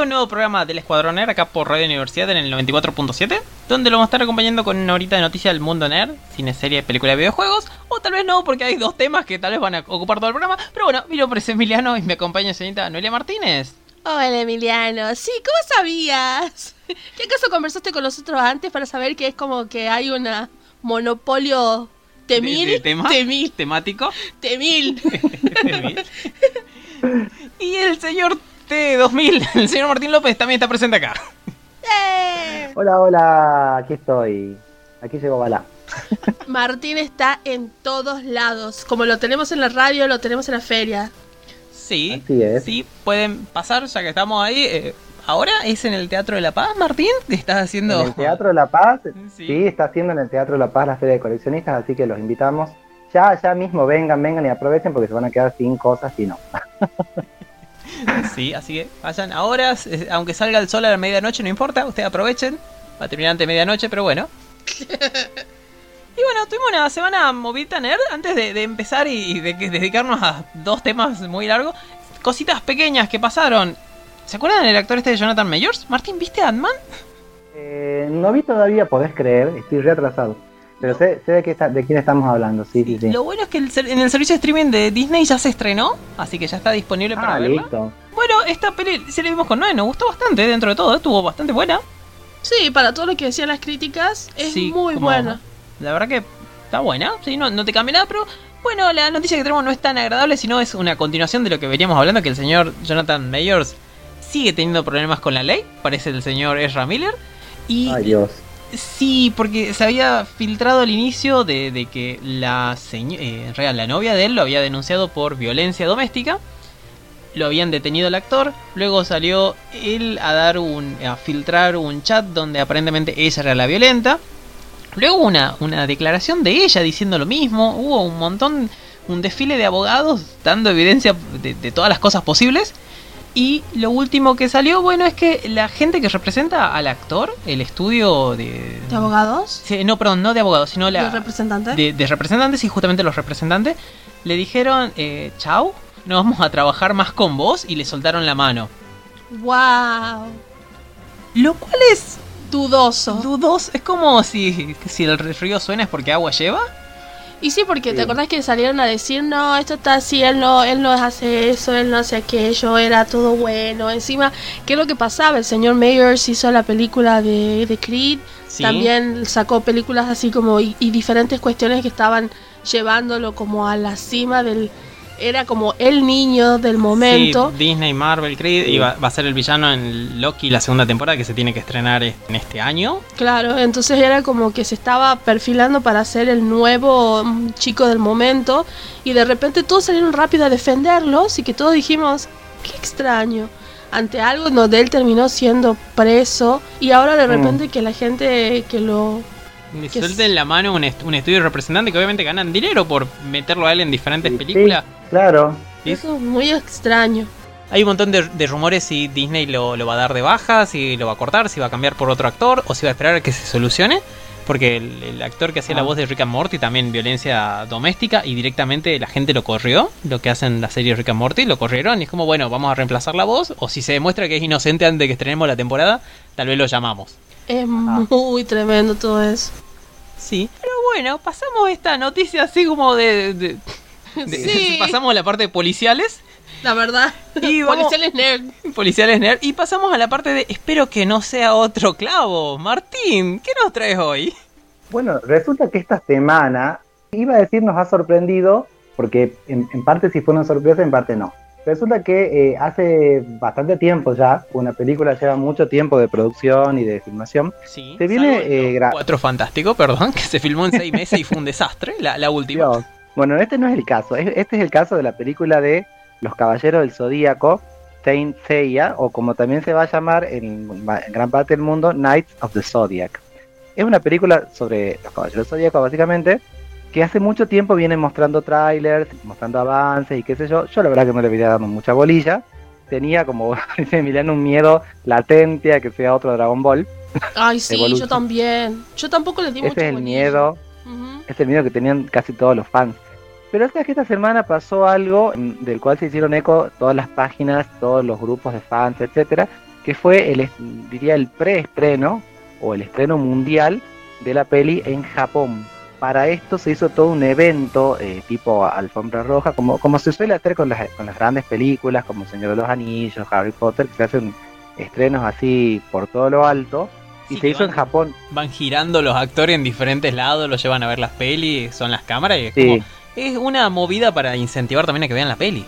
Bienvenido a un nuevo programa del Escuadrón Nerd acá por Radio Universidad en el 94.7 Donde lo vamos a estar acompañando con una horita de noticias del mundo nerd Cine, serie, película de videojuegos O tal vez no porque hay dos temas que tal vez van a ocupar todo el programa Pero bueno, mi nombre es Emiliano y me acompaña señorita Noelia Martínez Hola Emiliano, sí, ¿cómo sabías? ¿Qué acaso conversaste con nosotros antes para saber que es como que hay un monopolio temil? De, de tema, temil. Temático Temil. Temil. Y el señor T2000, el señor Martín López también está presente acá ¡Eh! Hola, hola, aquí estoy. Aquí llegó Bala. Martín está en todos lados. Como lo tenemos en la radio, lo tenemos en la feria. Sí, Así es. sí, pueden pasar ya que estamos ahí eh, Ahora es en el Teatro de la Paz, Martín, ¿Qué estás haciendo... En el Teatro de la Paz, Sí. sí. está haciendo en el Teatro de la Paz la Feria de Coleccionistas, así que los invitamos. Ya, ya mismo vengan, vengan y aprovechen porque se van a quedar sin cosas si no. Sí, así que vayan ahora, eh, aunque salga el sol a la medianoche, no importa, ustedes aprovechen. Va a terminar antes de medianoche, pero bueno. Y bueno, tuvimos una semana movida nerd antes de, de empezar y, de dedicarnos a dos temas muy largos. Cositas pequeñas que pasaron. ¿Se acuerdan del actor este de Jonathan Mayors? Martín, ¿viste Ant-Man? Eh, no vi todavía, podés creer, estoy retrasado. Pero sé, sé de, qué está- de quién estamos hablando, sí, sí, sí. Lo bueno es que el en el servicio de streaming de Disney ya se estrenó, así que ya está disponible para Ah, verla. listo. Bueno, esta peli se la vimos con Noé, nos gustó bastante dentro de todo, estuvo bastante buena. Sí, para todo lo que decían las críticas, es Sí, muy como- buena. La verdad que está buena, sí, no, no te cambia nada, pero bueno, la noticia que tenemos no es tan agradable, sino es una continuación de lo que veníamos hablando, que el señor Jonathan Mayors sigue teniendo problemas con la ley, parece el señor Ezra Miller. Y Ay, Dios. Sí, porque se había filtrado al inicio de, que la, eh, realidad, la novia de él lo había denunciado por violencia doméstica. Lo habían detenido el actor, luego salió él a dar un a filtrar un chat donde aparentemente ella era la violenta. Luego una, una declaración de ella diciendo lo mismo. Hubo un montón, un desfile de abogados dando evidencia de, de todas las cosas posibles. Y lo último que salió, bueno, es que la gente que representa al actor, el estudio de... ¿De abogados? Sí, no, perdón, no de abogados, sino la, ¿De representante? de, de representantes y justamente los representantes le dijeron, eh, chau, no vamos a trabajar más con vos y le soltaron la mano. ¡Wow! Lo cual es Dudoso. dudoso, es como si, si el río suena es porque agua lleva. Y sí, porque te acordás que salieron a decir, no, esto está así, él no, él no hace eso, él no hace aquello, era todo bueno. Encima, ¿qué es lo que pasaba? El señor Mayors hizo la película de, de Creed, Sí. también sacó películas así como y, y diferentes cuestiones que estaban llevándolo como a la cima del... Era como el niño del momento. Sí, Disney, Marvel, Creed, y va, va a ser el villano en Loki la segunda temporada que se tiene que estrenar en este año. Claro, entonces era como que se estaba perfilando para ser el nuevo mm, chico del momento y de repente todos salieron rápido a defenderlos y que todos dijimos, qué extraño. Ante algo donde él terminó siendo preso y ahora de Mm. repente que la gente que lo... Suelten la mano un, est- un estudio representante que obviamente ganan dinero por meterlo a él en diferentes Sí, películas. Claro. Sí. Eso es muy extraño. Hay un montón de, de rumores si Disney lo, lo va a dar de baja, si lo va a cortar, si va a cambiar por otro actor o si va a esperar a que se solucione. Porque el, el actor que hacía la Ah. voz de Rick and Morty también violencia doméstica y directamente la gente lo corrió. Lo que hacen la serie Rick and Morty, lo corrieron y es como, bueno, vamos a reemplazar la voz. O si se demuestra que es inocente antes de que estrenemos la temporada, tal vez lo llamamos. Es muy tremendo todo eso. Sí, pero bueno, pasamos esta noticia así como de... de- de- Sí. pasamos a la parte de policiales. La verdad. Y vamos- Policiales nerd. Policiales nerd. Y pasamos a la parte de espero que no sea otro clavo. Martín, ¿qué nos traes hoy? Bueno, resulta que esta semana, iba a decir nos ha sorprendido, porque en, en parte sí fue una sorpresa, en parte no. Resulta que eh, hace bastante tiempo ya, una película lleva mucho tiempo de producción y de filmación. Sí. Se viene, eh, Cuatro Fantástico, perdón, que se filmó en seis meses y fue un desastre, la, la última. Dios. Bueno, este no es el caso. Es- Este es el caso de la película de Los Caballeros del Zodíaco, Saint Seiya, o como también se va a llamar en, ma- en gran parte del mundo, Knights of the Zodiac. Es una película sobre los Caballeros del Zodíaco, básicamente, que hace mucho tiempo viene mostrando trailers, mostrando avances y qué sé yo. Yo la verdad que no le había dado mucha bolilla. Tenía, como dice Emiliano, un miedo latente a que sea otro Dragon Ball. Ay, sí, Evolution. yo también. Yo tampoco le di Ese es el bolilla. miedo es el miedo que tenían casi todos los fans. Pero esta, que esta semana pasó algo mm, del cual se hicieron eco todas las páginas, todos los grupos de fans, etcétera, que fue el, diría, el preestreno o el estreno mundial de la peli en Japón. Para esto se hizo todo un evento eh, tipo alfombra roja, como, como se suele hacer con las, con las grandes películas, como Señor de los Anillos, Harry Potter, que se hacen estrenos así por todo lo alto. Y se hizo en Japón. Van girando los actores en diferentes lados, los llevan a ver las pelis, son las cámaras y es Sí. como- es una movida para incentivar también a que vean la peli.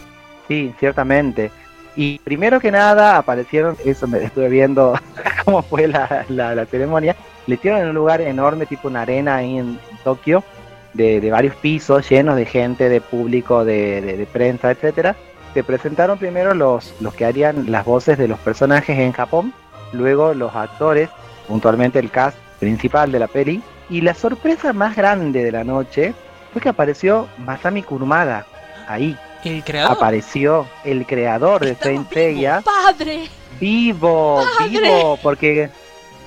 Sí, ciertamente. Y primero que nada aparecieron, eso me estuve viendo cómo fue la, la, la ceremonia, le hicieron en un lugar enorme, tipo una arena ahí en, Tokio, de, de varios pisos, llenos de gente, de público, de, de- de prensa, etcétera. Se presentaron primero los, los que harían las voces de los personajes en Japón, luego los actores, puntualmente el cast principal de la peli, y la sorpresa más grande de la noche fue que apareció Masami Kurumada ahí El creador. apareció el creador de Saint Seiya ¡Padre! vivo, ¡Padre! vivo, porque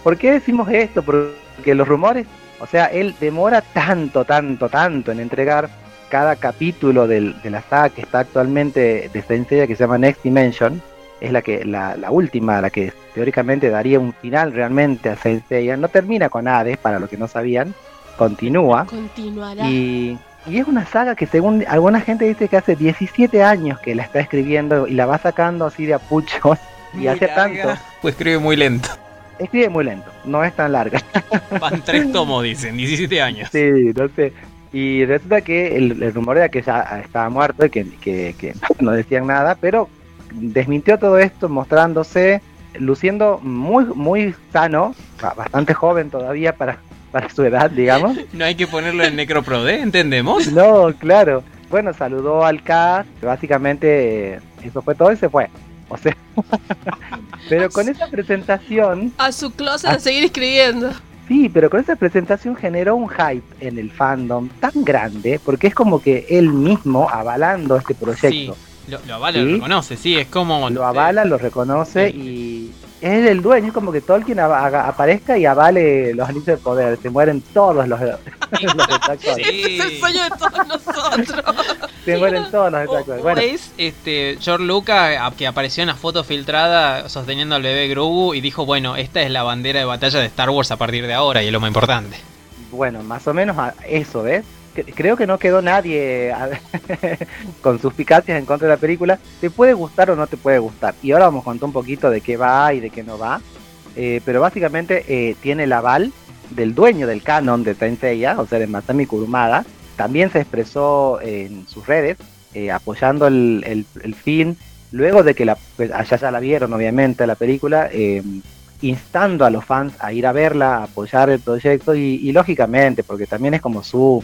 ¿por qué decimos esto? Porque los rumores, o sea, él demora tanto, tanto, tanto en entregar cada capítulo del- de la saga que está actualmente de Saint Seiya que se llama Next Dimension, es la que la, la última, la que teóricamente daría un final realmente a Saint Seiya, no termina con Hades, para los que no sabían, continúa. Continuará. Y, y es una saga que según alguna gente dice que hace 17 años que la está escribiendo y la va sacando así de a puchos y hace tanto. Pues escribe muy lento. Escribe muy lento, no es tan larga. Van tres tomos, dicen, 17 años. Sí, no sé. Y resulta que el, el rumor era que ya estaba muerto y que, que- que no decían nada, pero desmintió todo esto mostrándose, luciendo muy, muy sano, ba- bastante joven todavía para, para su edad, digamos. No hay que ponerlo en Necroprode, ¿entendemos? No, claro. Bueno, saludó al cast, básicamente eso fue todo y se fue. O sea, pero con esa presentación, A su closet a seguir escribiendo. sí, pero con esa presentación generó un hype en el fandom tan grande, porque es como que él mismo avalando este proyecto. Lo, lo avala, Sí. lo reconoce, sí, es como... Lo avala, lo reconoce Sí. y es el dueño, es como que Tolkien aparezca y avale los anillos de poder, se mueren todos los, los detractores. Sí. Es el sueño de todos nosotros. se mueren todos los o Bueno, es este, George Lucas que apareció en la foto filtrada sosteniendo al bebé Grogu y dijo, bueno, esta es la bandera de batalla de Star Wars a partir de ahora y es lo más importante. Bueno, más o menos a eso, ¿ves? Cre- Creo que no quedó nadie con suspicacias en contra de la película. Te puede gustar o no te puede gustar. Y ahora vamos a contar un poquito de qué va y de qué no va. Eh, pero básicamente eh, tiene el aval del dueño del canon de Saint Seiya, o sea, de Masami Kurumada. También se expresó en sus redes eh, apoyando el, el- el fin. Luego de que la, pues, allá ya la vieron, obviamente, la película. eh, instando a los fans a ir a verla, a apoyar el proyecto y, y lógicamente, porque también es como su,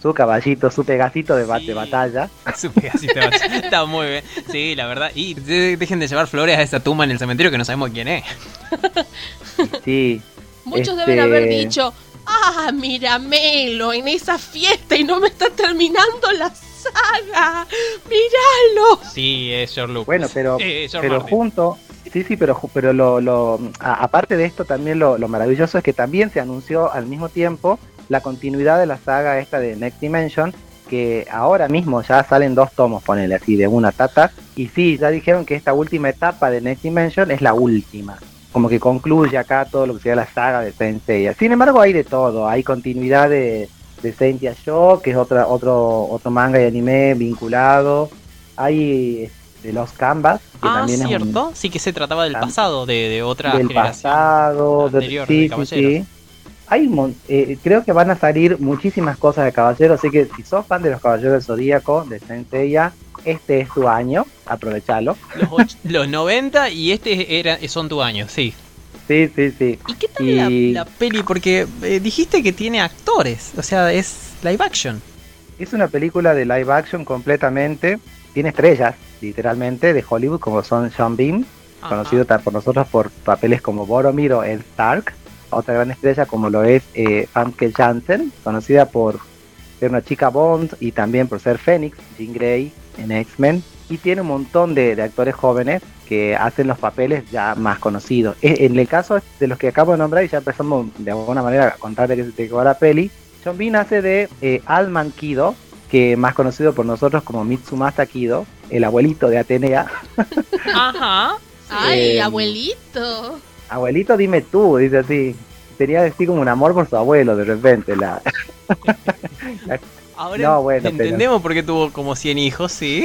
su caballito, su pegacito de, ba- Sí. de batalla. Su pedacito de batalla. Está muy bien. Sí, la verdad. Y de- dejen de llevar flores a esa tumba en el cementerio que no sabemos quién es. Sí, Muchos Este- deben haber dicho, ah, míramelo en esa fiesta y no me está terminando la saga. Míralo. Sí, es George Lucas. bueno, pero, Eh, pero Martin. junto, sí, sí, pero, ju- pero lo, lo- a- aparte de esto también lo, lo maravilloso es que también se anunció al mismo tiempo la continuidad de la saga esta de Next Dimension, que ahora mismo ya salen dos tomos, ponele así, de una tata, y sí, ya dijeron que esta última etapa de Next Dimension es la última. Como que concluye acá todo lo que sea la saga de Saint Seiya. Sin embargo, hay de todo. Hay continuidad de, de Saint Show, que es otra, otro, otro manga y anime vinculado. Hay eh, de los Canvas, que Ah, también es un- cierto. Sí que se trataba del pasado, de, de otra del generación. pasado, de- anterior de sí, sí, sí. Hay un eh, creo que van a salir muchísimas cosas de Caballeros, así que si sos fan de los Caballeros del Zodíaco, de Seiya, este es tu año, aprovechalo. Los, och- los 90 y este era, son tu año, sí. Sí, sí, sí. ¿Y qué tal Y- la, la peli? Porque eh, dijiste que tiene actores, o sea, es live action. Es una película de live action completamente, tiene estrellas, literalmente, de Hollywood, como son Sean Bean, Ajá. conocido por nosotros por papeles como Boromir o Ed Stark, otra gran estrella como lo es eh, Famke Janssen, conocida por ser una chica Bond y también por ser Phoenix, Jean Grey en X-Men, y tiene un montón de, de actores jóvenes que hacen los papeles ya más conocidos. E- En el caso de los que acabo de nombrar, y ya empezamos de alguna manera a contar de qué se te quedó la peli, Sean Bean hace de eh, Alman Kido, que más conocido por nosotros como Mitsumasa Kido, el abuelito de Atenea, Ajá. Ay, Eh, abuelito. Abuelito, dime tú, dice así. Tenía así como un amor por su abuelo de repente. La... Ahora No, bueno, pero- entendemos por qué tuvo como 100 hijos, sí.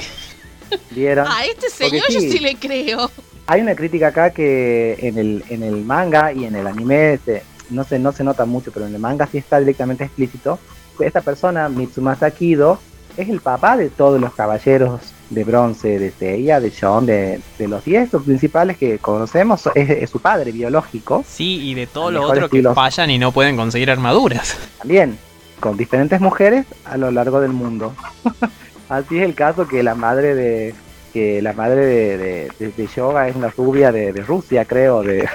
¿Vieron? A este señor sí. yo sí le creo. Hay una crítica acá que en el, en el manga y en el anime se- no, se, no se nota mucho, pero en el manga sí está directamente explícito. Esta persona, Mitsumasa Kido, es el papá de todos los caballeros de bronce de Seiya, de Shon, de, de los 10 principales que conocemos. Es, es su padre biológico. Sí, y de todos los otros que fallan y no pueden conseguir armaduras. también con diferentes mujeres a lo largo del mundo. Así es el caso que la madre de que la madre de, de, de- de Yoga es una rubia de, Rusia, creo, de,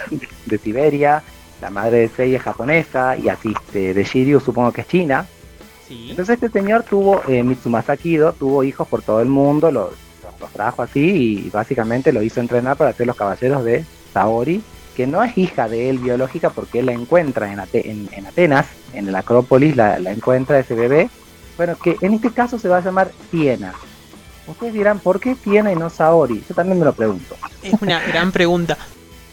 de Siberia. La madre de Sei es japonesa y así de, de Shiryu supongo que es china. Sí. Entonces este señor tuvo, eh, Mitsumasa Kido, tuvo hijos por todo el mundo, los, los- trajo así y básicamente lo hizo entrenar para ser los caballeros de Saori, que no es hija de él biológica porque él la encuentra en, Ate- en- en Atenas, en la Acrópolis, la, la encuentra ese bebé. Bueno, que en este caso se va a llamar Siena. Ustedes dirán, ¿por qué Siena y no Saori? Yo también me lo pregunto. Es una gran pregunta.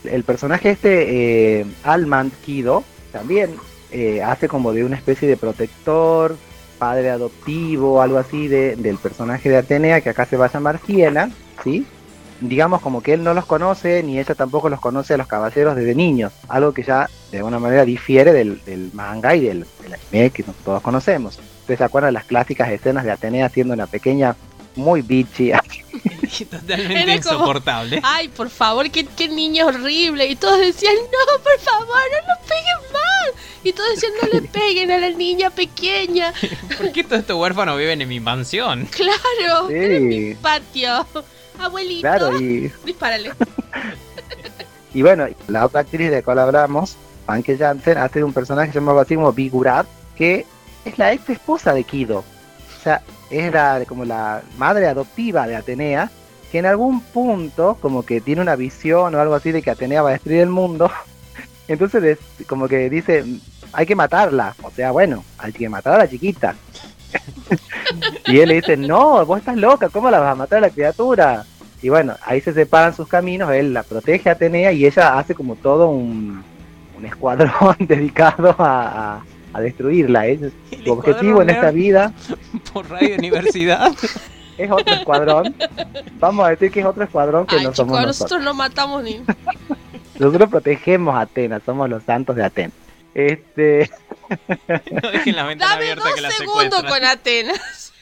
El personaje este, eh, Alman Kido, también eh, hace como de una especie de protector, padre adoptivo, algo así de, del personaje de Atenea, que acá se va a llamar Siena, ¿sí? Digamos como que él no los conoce, ni ella tampoco los conoce a los caballeros desde niños, algo que ya de alguna manera difiere del, del manga y del, del anime que todos conocemos. Ustedes se acuerdan de las clásicas escenas de Atenea siendo una pequeña muy bitchy, Totalmente Era como- insoportable. Ay, por favor, qué, qué niño horrible. Y todos decían, no, por favor, no lo peguen más. Y todos decían, no le peguen a la niña pequeña. ¿Por qué todos estos huérfanos viven en mi mansión? Claro, Sí. en mi patio. Abuelito, claro, y dispárale. Y bueno, la otra actriz de la cual hablamos, Anke Jansen, hace un personaje llamado así como Bigurat, que es la ex esposa de Kido. O sea, es la, como la madre adoptiva de Atenea, que en algún punto como que tiene una visión o algo así de que Atenea va a destruir el mundo. Entonces es como que dice, hay que matarla. O sea, bueno, hay que matar a la chiquita. y él le dice, no, vos estás loca, ¿cómo la vas a matar a la criatura? Y bueno, ahí se separan sus caminos, él la protege a Atenea y ella hace como todo un, un escuadrón dedicado a, a- a destruirla. ¿eh? Su objetivo en esta vida Por Radio Universidad. es otro escuadrón. Vamos a decir que es otro escuadrón que Ay, no somos nosotros nosotros. no matamos ni. Nosotros protegemos a Atenas, somos los santos de Atenas. Este, No dejen la ventana Dame abierta dos que la segundos con Atenas.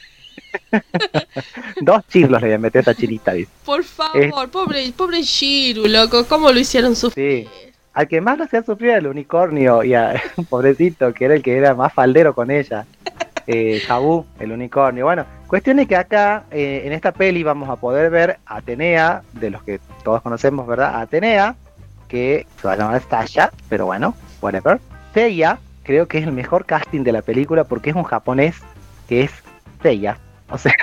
dos chirlos le voy a meter a esta chinita, dice. Por favor, pobre, pobre Shiru, loco, ¿cómo lo hicieron sufrir? Sí. Al que más lo hacía sufrir era el unicornio y a pobrecito, que era el que era más faldero con ella. Eh, Jabú, el unicornio. Bueno, cuestión es que acá eh, en esta peli vamos a poder ver a Atenea, de los que todos conocemos, ¿verdad? Atenea, que se va a llamar Sasha, pero bueno, whatever. Seiya, creo que es el mejor casting de la película porque es un japonés que es Seiya. O sea,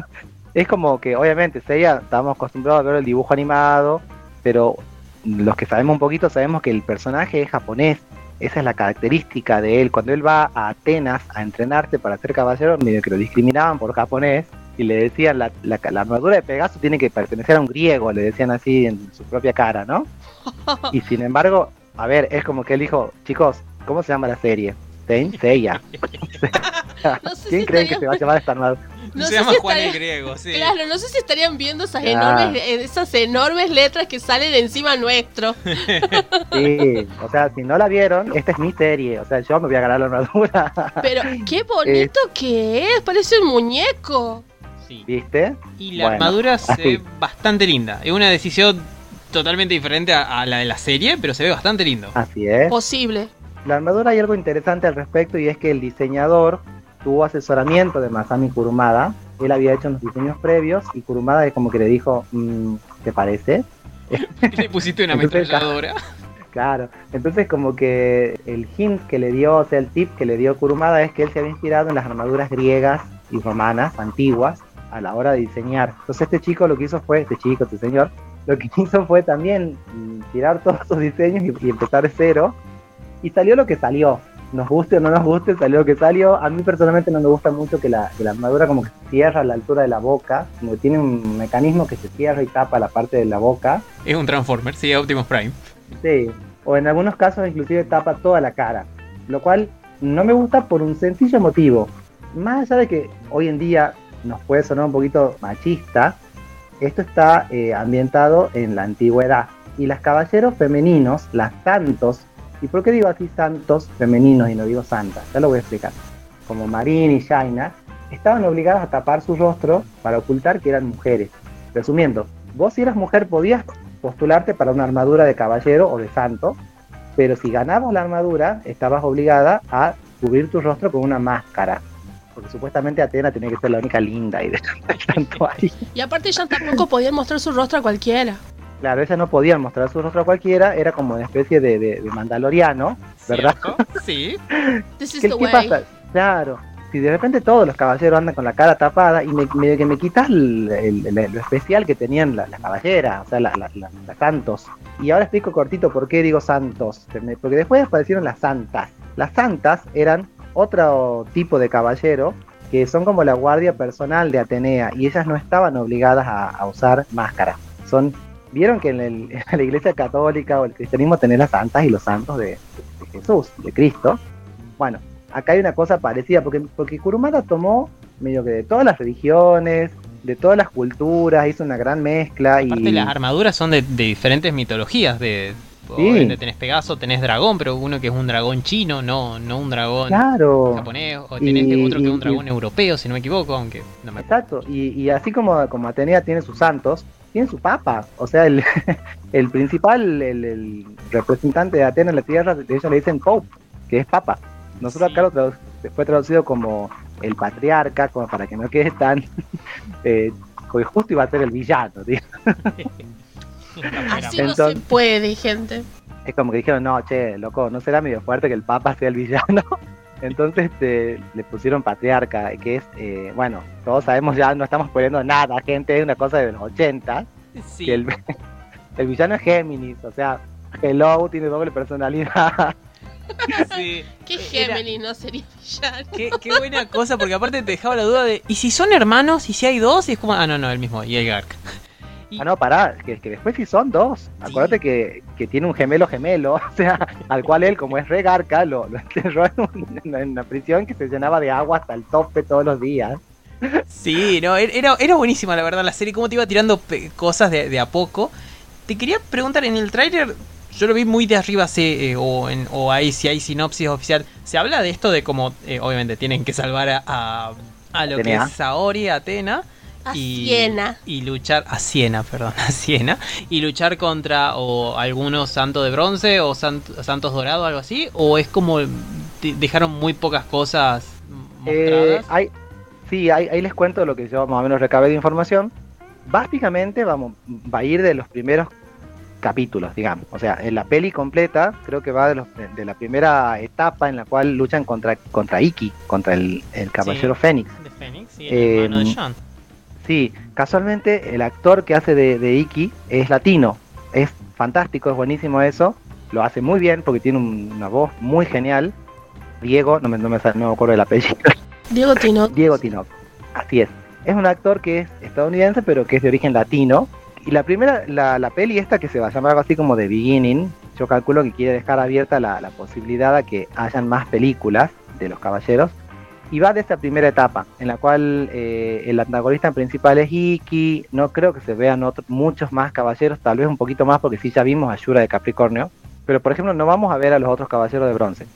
es como que obviamente Seiya, estamos acostumbrados a ver el dibujo animado, pero los que sabemos un poquito sabemos que el personaje es japonés. Esa es la característica de él. Cuando él va a Atenas a entrenarse para ser caballero, medio que lo discriminaban por japonés y le decían la, la, la armadura de Pegaso tiene que pertenecer a un griego, le decían así en su propia cara, ¿no? Y sin embargo, a ver, es como que él dijo, chicos, ¿cómo se llama la serie? Saint Seiya. No sé ¿Quién si creen que se va a llamar esta armadura? No se sé llama si Juan el Griego, sí. Claro, no sé si estarían viendo esas enormes, eh, esas enormes letras que salen encima nuestro. Sí, o sea, si no la vieron, esta es mi serie. O sea, yo me voy a ganar la armadura. Pero qué bonito que es, parece un muñeco. Sí. ¿Viste? Y la Bueno, armadura se así. ve bastante linda. Es una decisión totalmente diferente a, a la de la serie, pero se ve bastante lindo. Así es. Posible. La armadura hay algo interesante al respecto y es que el diseñador tuvo asesoramiento de Masami Kurumada. Él había hecho unos diseños previos y Kurumada como que le dijo, mm, ¿te parece? Le pusiste una Entonces, ametralladora. Claro, entonces como que el hint que le dio, o sea, el tip que le dio Kurumada es que él se había inspirado en las armaduras griegas y romanas antiguas a la hora de diseñar. Entonces este chico lo que hizo fue, este chico, este señor, lo que hizo fue también mm, tirar todos sus diseños y, y empezar de cero. Y salió lo que salió. Nos guste o no nos guste, salió lo que salió. A mí personalmente no me gusta mucho que la, que la armadura como que se cierra a la altura de la boca, como que tiene un mecanismo que se cierra y tapa la parte de la boca. Es un Transformer, sí, Optimus Prime. Sí, o en algunos casos inclusive tapa toda la cara, lo cual no me gusta por un sencillo motivo. Más allá de que hoy en día nos puede sonar un poquito machista, esto está eh, ambientado en la antigüedad y las caballeros femeninos, las santos, ¿y por qué digo así santos femeninos y no digo santas? Ya lo voy a explicar. Como Marín y Shaina, estaban obligadas a tapar su rostro para ocultar que eran mujeres. Resumiendo, vos si eras mujer podías postularte para una armadura de caballero o de santo, pero si ganabas la armadura, estabas obligada a cubrir tu rostro con una máscara. Porque supuestamente Atena tenía que ser la única linda y de tanto ahí. Y aparte ella tampoco podía mostrar su rostro a cualquiera. Claro, ellas no podían mostrar su rostro a cualquiera, era como una especie de, de- de mandaloriano, ¿verdad? ¿Cierto? Sí. This is ¿Qué, the qué way. pasa? Claro, si de repente todos los caballeros andan con la cara tapada y me, medio que me quitas el- el- el- lo especial que tenían la- las caballeras, o sea, la- la- la- las santos. Y ahora explico cortito por qué digo santos, porque después aparecieron las santas. Las santas eran otro tipo de caballero que son como la guardia personal de Atenea y ellas no estaban obligadas a, a usar máscara. Son, vieron que en, el- la iglesia católica o el cristianismo tenés las santas y los santos de, Jesús, de Cristo. Bueno, acá hay una cosa parecida, porque, porque Kurumada tomó medio que de todas las religiones, de todas las culturas, hizo una gran mezcla y... Aparte las armaduras son de diferentes mitologías. De, obviamente tenés Pegaso, tenés dragón, pero uno que es un dragón chino, no, no un dragón Claro, japonés. O tenés Y- otro que es un y- dragón europeo, si no me equivoco, aunque no me exacto. Y, y así como, como Atenea tiene sus santos, tiene su papa. O sea, el, el principal, el, el representante de Atenas en la tierra, de ellos le dicen Pope, que es papa. Nosotros Sí. acá lo tradu- fue traducido como el patriarca, como para que no quede tan... eh, porque justo iba a ser el villano, tío. Así no Entonces- se puede, gente. es como que dijeron, no, che, loco, no será medio fuerte que el Papa sea el villano. Entonces este, le pusieron patriarca, que es, eh, bueno, todos sabemos ya, no estamos poniendo nada, gente, es una cosa de los 80, Sí. que el, el villano es Géminis, o sea, Hello tiene doble personalidad. sí. ¿Qué Era- Géminis no sería villano? Qué, qué buena cosa, porque aparte te dejaba la duda de, ¿y si son hermanos? ¿Y si hay dos? Y es como, ah, no, no, el mismo, y el Gark. Y- Ah, no, pará, que, que después sí son dos. Acuérdate que, que tiene un gemelo gemelo, o sea, al cual él, como es regarca, lo, lo encerró en, un- en una prisión que se llenaba de agua hasta el tope todos los días. Sí, no, er- era, era buenísima la verdad la serie, cómo te iba tirando cosas de, de a poco. Te quería preguntar, en el tráiler, yo lo vi muy de arriba, se, eh, o, en, o ahí si hay sinopsis oficial, se habla de esto de cómo, eh, obviamente, tienen que salvar a, a, a lo Atenea. que es Saori, Atena. A y, Siena. y luchar a Siena, perdón, a Siena y luchar contra o algunos santos de bronce o sant- santos dorados algo así o es como de- dejaron muy pocas cosas Eh, mostradas. hay, sí, ahí, ahí les cuento lo que yo más o menos recabé de información. Básicamente vamos, va a ir de los primeros capítulos, digamos. O sea, en la peli completa creo que va de, los, de, la primera etapa en la cual luchan contra, contra Iki, contra el, el Caballero Sí. Fénix. de Fénix y eh, el hermano de John. Sí, casualmente el actor que hace de, de Iki es latino. Es fantástico, es buenísimo eso. Lo hace muy bien porque tiene un- una voz muy genial. Diego, no me, no me, no me acuerdo del apellido. Diego Tino. Diego Tinoc. Así es. Es un actor que es estadounidense, pero que es de origen latino. Y la primera, la, la peli esta que se va a llamar algo así como The Beginning, yo calculo que quiere dejar abierta la, la posibilidad a que hayan más películas de los caballeros. Y va de esa primera etapa, en la cual eh, el antagonista principal es Iki. No creo que se vean otros, muchos más caballeros, tal vez un poquito más, porque sí ya vimos a Yura de Capricornio. Pero por ejemplo, no vamos a ver a los otros caballeros de bronce.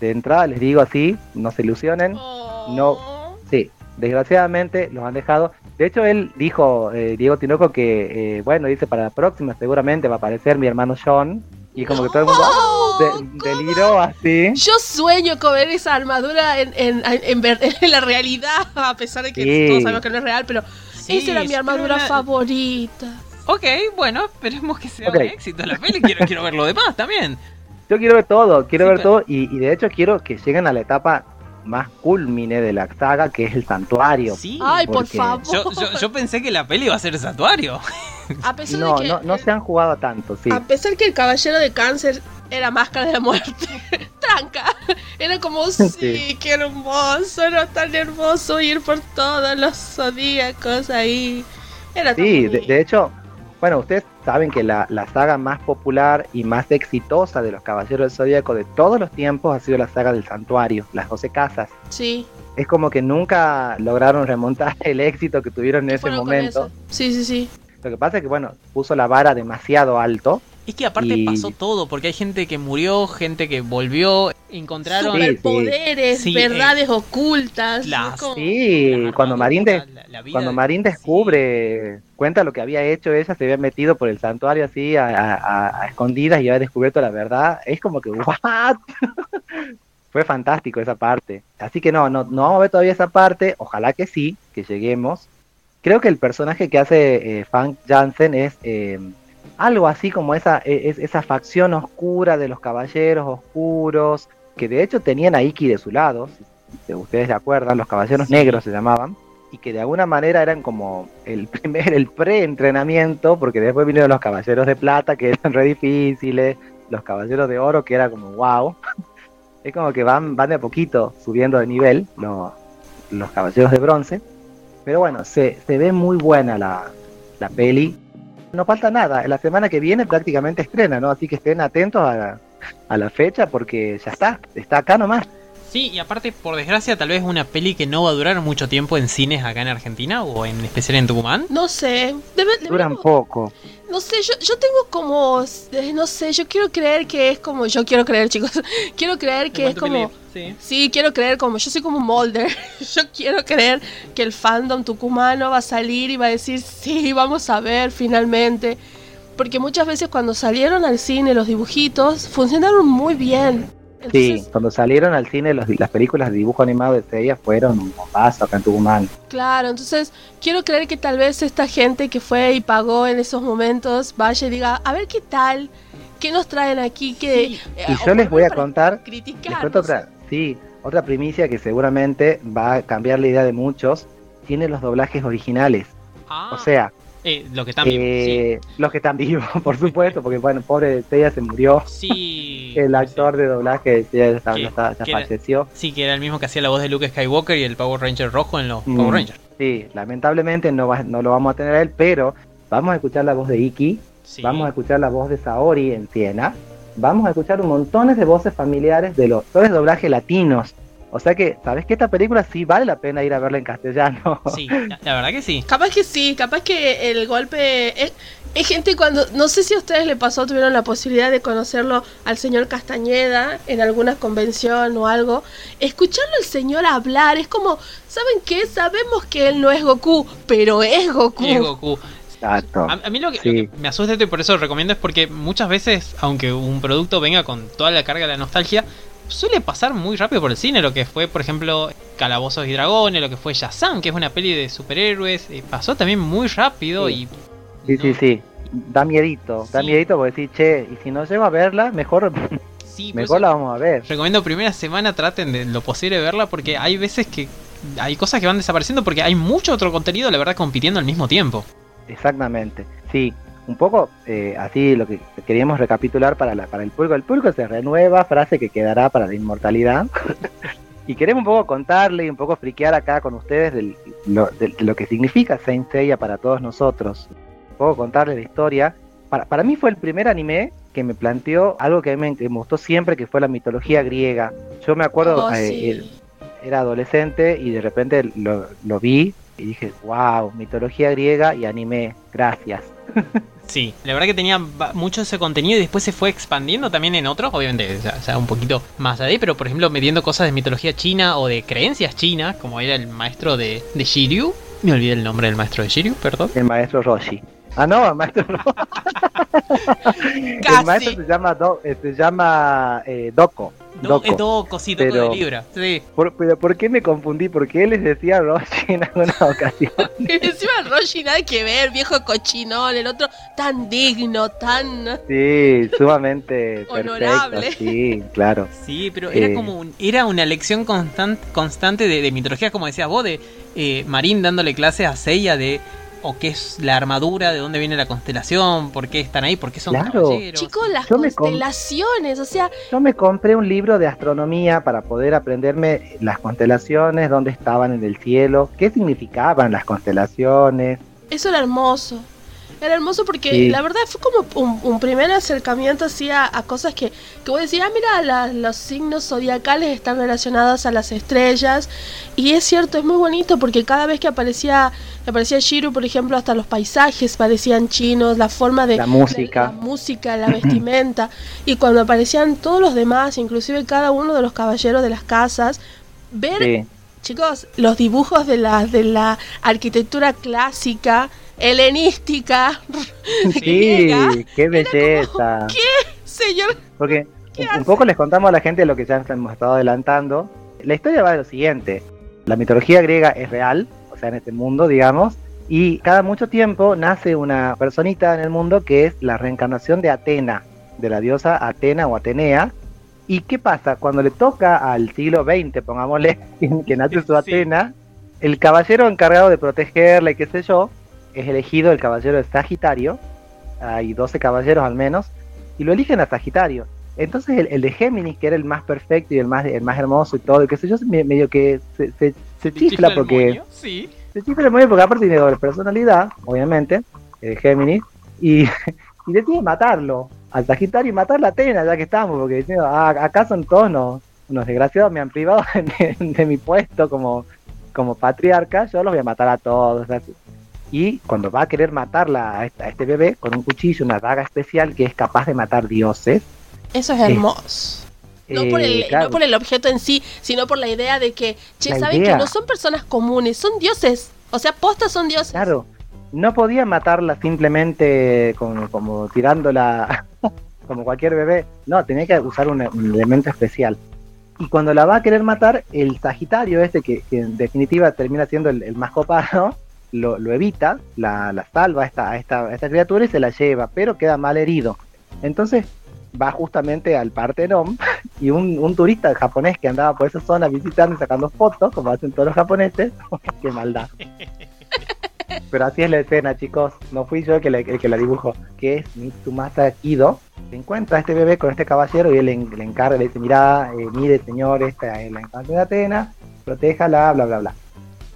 De entrada les digo así, no se ilusionen. Oh. Sí, desgraciadamente los han dejado. De hecho, él dijo, eh, Diego Tinoco, que, eh, bueno, dice, para la próxima seguramente va a aparecer mi hermano John. Y como que todo el mundo Oh, de- deliró así. Yo sueño con ver esa armadura en, en, en la realidad, a pesar de que Sí. todos sabemos que no es real, pero Sí, esa era mi armadura favorita. Ok, bueno, esperemos que sea un éxito la peli. Quiero, quiero ver lo demás también. Yo quiero ver todo, quiero Sí, ver pero- todo. Y, y de hecho quiero que lleguen a la etapa más culmine de la saga, que es el santuario. Sí. Ay, por favor. Yo, yo, yo pensé que la peli iba a ser santuario. a pesar No, de que no, no se han jugado tanto, sí. a pesar que el caballero de cáncer era máscara de la muerte, tranca. Era como, sí, Sí. qué hermoso, era tan hermoso ir por todos los zodíacos ahí. Era tan Sí, de hecho, bueno, ustedes saben que la, la saga más popular y más exitosa de los Caballeros del Zodíaco de todos los tiempos ha sido la saga del Santuario, las 12 casas. Sí, Es como que nunca lograron remontar el éxito que tuvieron en ese momento. Sí, sí, sí. Lo que pasa es que, bueno, puso la vara demasiado alto. Es que aparte Y- pasó todo, porque hay gente que murió, gente que volvió, encontraron... Superpoderes, Sí, verdades ocultas. las- es como- Sí, cuando Marín, de- armadura, la- la vida cuando de- Marín sí. descubre, cuenta lo que había hecho ella, se había metido por el santuario así a, a- a- a escondidas y había descubierto la verdad. Es como que, ¿what? Fue fantástico esa parte. Así que no, no, no vamos a ver todavía esa parte. Ojalá que sí, que lleguemos. Creo que el personaje que hace eh, Frank Jansen es eh, algo así como esa, e- es- esa facción oscura de los caballeros oscuros, que de hecho tenían a Iki de su lado, si, ustedes se acuerdan, los caballeros Sí. negros se llamaban, y que de alguna manera eran como el primer, el pre-entrenamiento, porque después vinieron los caballeros de plata, que eran re difíciles, los caballeros de oro, que era como wow. Es como que van, van de a poquito subiendo de nivel los, los caballeros de bronce. Pero bueno, se, se ve muy buena la, la peli. No falta nada. La semana que viene prácticamente estrena, ¿no? Así que estén atentos a a la fecha porque ya está. Está acá nomás. Sí, y aparte, por desgracia, tal vez una peli que no va a durar mucho tiempo en cines acá en Argentina o en especial en Tucumán. No sé. debe- Duran deberíamos- poco. No sé, yo, yo tengo como. eh, No sé, yo quiero creer que es como. Yo quiero creer, chicos. quiero creer que es como. Sí. Sí, quiero creer como. Yo soy como Molder. yo quiero creer que el fandom tucumano va a salir y va a decir: Sí, vamos a ver finalmente. Porque muchas veces cuando salieron al cine los dibujitos funcionaron muy bien. Sí, cuando salieron al cine los- las películas de dibujo animado de Seiya fueron un bombazo acá en Tucumán. Claro, entonces quiero creer que tal vez esta gente que fue y pagó en esos momentos vaya y diga, a ver qué tal, qué nos traen aquí, que Sí. eh, Y yo les voy a contar criticar. Otra, sí, otra primicia que seguramente va a cambiar la idea de muchos. Tiene los doblajes originales. Ah, O sea, eh, lo que también. eh, los que están vivos, por supuesto, porque bueno, pobre Seiya se murió. sí. El actor de doblaje ya, está- Que- ya está- ya que era- falleció. Sí, que era el mismo que hacía la voz de Luke Skywalker y el Power Ranger rojo en los Mm. Power Rangers. Sí, lamentablemente no, va- no lo vamos a tener a él, pero vamos a escuchar la voz de Iki, Sí. vamos a escuchar la voz de Saori en Siena, vamos a escuchar un montones de voces familiares de los actores de doblaje latinos. O sea que, ¿sabes que esta película sí vale la pena ir a verla en castellano? Sí, la, la verdad que sí. Capaz que sí, capaz que el golpe... Es, es gente cuando... No sé si a ustedes les pasó, tuvieron la posibilidad de conocerlo al señor Castañeda en alguna convención o algo. Escucharlo al señor hablar es como, ¿saben qué? Sabemos que él no es Goku, pero es Goku. Es Goku. Exacto. A, a mí lo que, Sí. lo que me asusta esto y por eso lo recomiendo es porque muchas veces, aunque un producto venga con toda la carga de la nostalgia, suele pasar muy rápido por el cine. Lo que fue, por ejemplo, Calabozos y Dragones, lo que fue Shazam, que es una peli de superhéroes, eh, pasó también muy rápido Sí. y. Sí, no- sí, sí. Da miedito, da miedito porque decir, che, y si no llego a verla, mejor, sí, mejor la vamos a ver. Recomiendo primera semana traten de lo posible verla porque hay veces que hay cosas que van desapareciendo porque hay mucho otro contenido, la verdad, compitiendo al mismo tiempo. Exactamente, sí. Un poco eh, así lo que queríamos recapitular para, la, para el público. El público se renueva, frase que quedará para la inmortalidad. y queremos un poco contarle y un poco friquear acá con ustedes del- lo, de lo que significa Saint Seiya para todos nosotros. Un poco contarles la historia. Para, para mí fue el primer anime que me planteó algo que a mí me, me gustó siempre, que fue la mitología griega. Yo me acuerdo, Oh, eh, sí. era adolescente y de repente lo, lo vi y dije, wow, mitología griega y anime, gracias. Sí, la verdad que tenía mucho ese contenido y después se fue expandiendo también en otros, obviamente, ya, ya un poquito más allá, pero por ejemplo metiendo cosas de mitología china o de creencias chinas, como era el maestro de, de Shiryu. Me olvidé el nombre del maestro de Shiryu, perdón. El maestro Roshi. Ah, no, el maestro Roshi. El maestro se llama, Do- eh, se llama eh, Doko. Do, es Doko, sí, Pero- de Libra. Sí. Por- pero ¿por qué me confundí? Porque él les decía Roshi en alguna ocasión. Encima Roshi nada que ver, viejo cochinón, el otro tan digno, tan... Sí, sumamente Honorable. perfecto. Sí, claro. Sí, pero era Eh. como un- era una lección constan- constante de, de mitología, como decías vos, de eh, Marín dándole clases a Seiya de o qué es la armadura, de dónde viene la constelación, por qué están ahí, por qué son Claro. caballeros. Chicos, las Yo constelaciones, o sea, Yo me compré un libro de astronomía para poder aprenderme las constelaciones, dónde estaban en el cielo, qué significaban las constelaciones. eso era hermoso. Era hermoso porque Sí. la verdad fue como un, un primer acercamiento así a, a cosas que, que vos decías, ah, mira, la- los signos zodiacales están relacionados a las estrellas. Y es cierto, es muy bonito porque cada vez que aparecía, que aparecía Shiru, por ejemplo, hasta los paisajes parecían chinos, la forma de... La música. La, la música, la vestimenta. y cuando aparecían todos los demás, inclusive cada uno de los caballeros de las casas, ver Sí, Chicos, los dibujos de la, de la arquitectura clásica, helenística, sí, griega, qué belleza. señor. Porque ¿Qué un, hace? un poco les contamos a la gente lo que ya hemos estado adelantando. La historia va de lo siguiente. La mitología griega es real, o sea, en este mundo, digamos, y cada mucho tiempo nace una personita en el mundo que es la reencarnación de Atena, de la diosa Atena o Atenea. ¿Y qué pasa? Cuando le toca al siglo XX, pongámosle, que nace su Sí. Atena, el caballero encargado de protegerla y qué sé yo, es elegido el caballero de Sagitario, hay 12 caballeros al menos, y lo eligen a Sagitario. Entonces el, el de Géminis, que era el más perfecto y el más, el más hermoso y todo, y qué sé yo, me- medio que se, se, se chifla el porque... Sí. Se chifla muy bien porque aparte tiene doble personalidad, obviamente, el de Géminis, y, y decide matarlo al Sagitario y matar la Atena, ya que estamos, porque diciendo, ah, acá son todos unos, unos desgraciados, me han privado de, de mi puesto como, como patriarca, yo los voy a matar a todos. así. Y cuando va a querer matarla a, este bebé con un cuchillo, una daga especial que es capaz de matar dioses, Eso es hermoso. No, por el, eh, claro, no por el objeto en sí, sino por la idea de que, che, La saben idea. que no son personas comunes, son dioses. O sea, postas son dioses. Claro, no podía matarla simplemente como, como tirándola como cualquier bebé. No, tenía que usar un, un elemento especial. Y cuando la va a querer matar, el Sagitario este, que, que en definitiva termina siendo el, el más copado, lo, lo evita, la, la salva a esta, a esta, a esta criatura y se la lleva, pero queda mal herido. Entonces va justamente al Partenón y un, un turista japonés que andaba por esa zona visitando y sacando fotos, como hacen todos los japoneses, qué maldad. Pero así es la escena, chicos. No fui yo el que, la- el que la dibujo. Que es Mitsumasa Kido. Se encuentra a este bebé con este caballero y él le, le encarga, le dice, mira, eh, mire señor, esta es la infancia de Atena, protéjala, bla, bla, bla.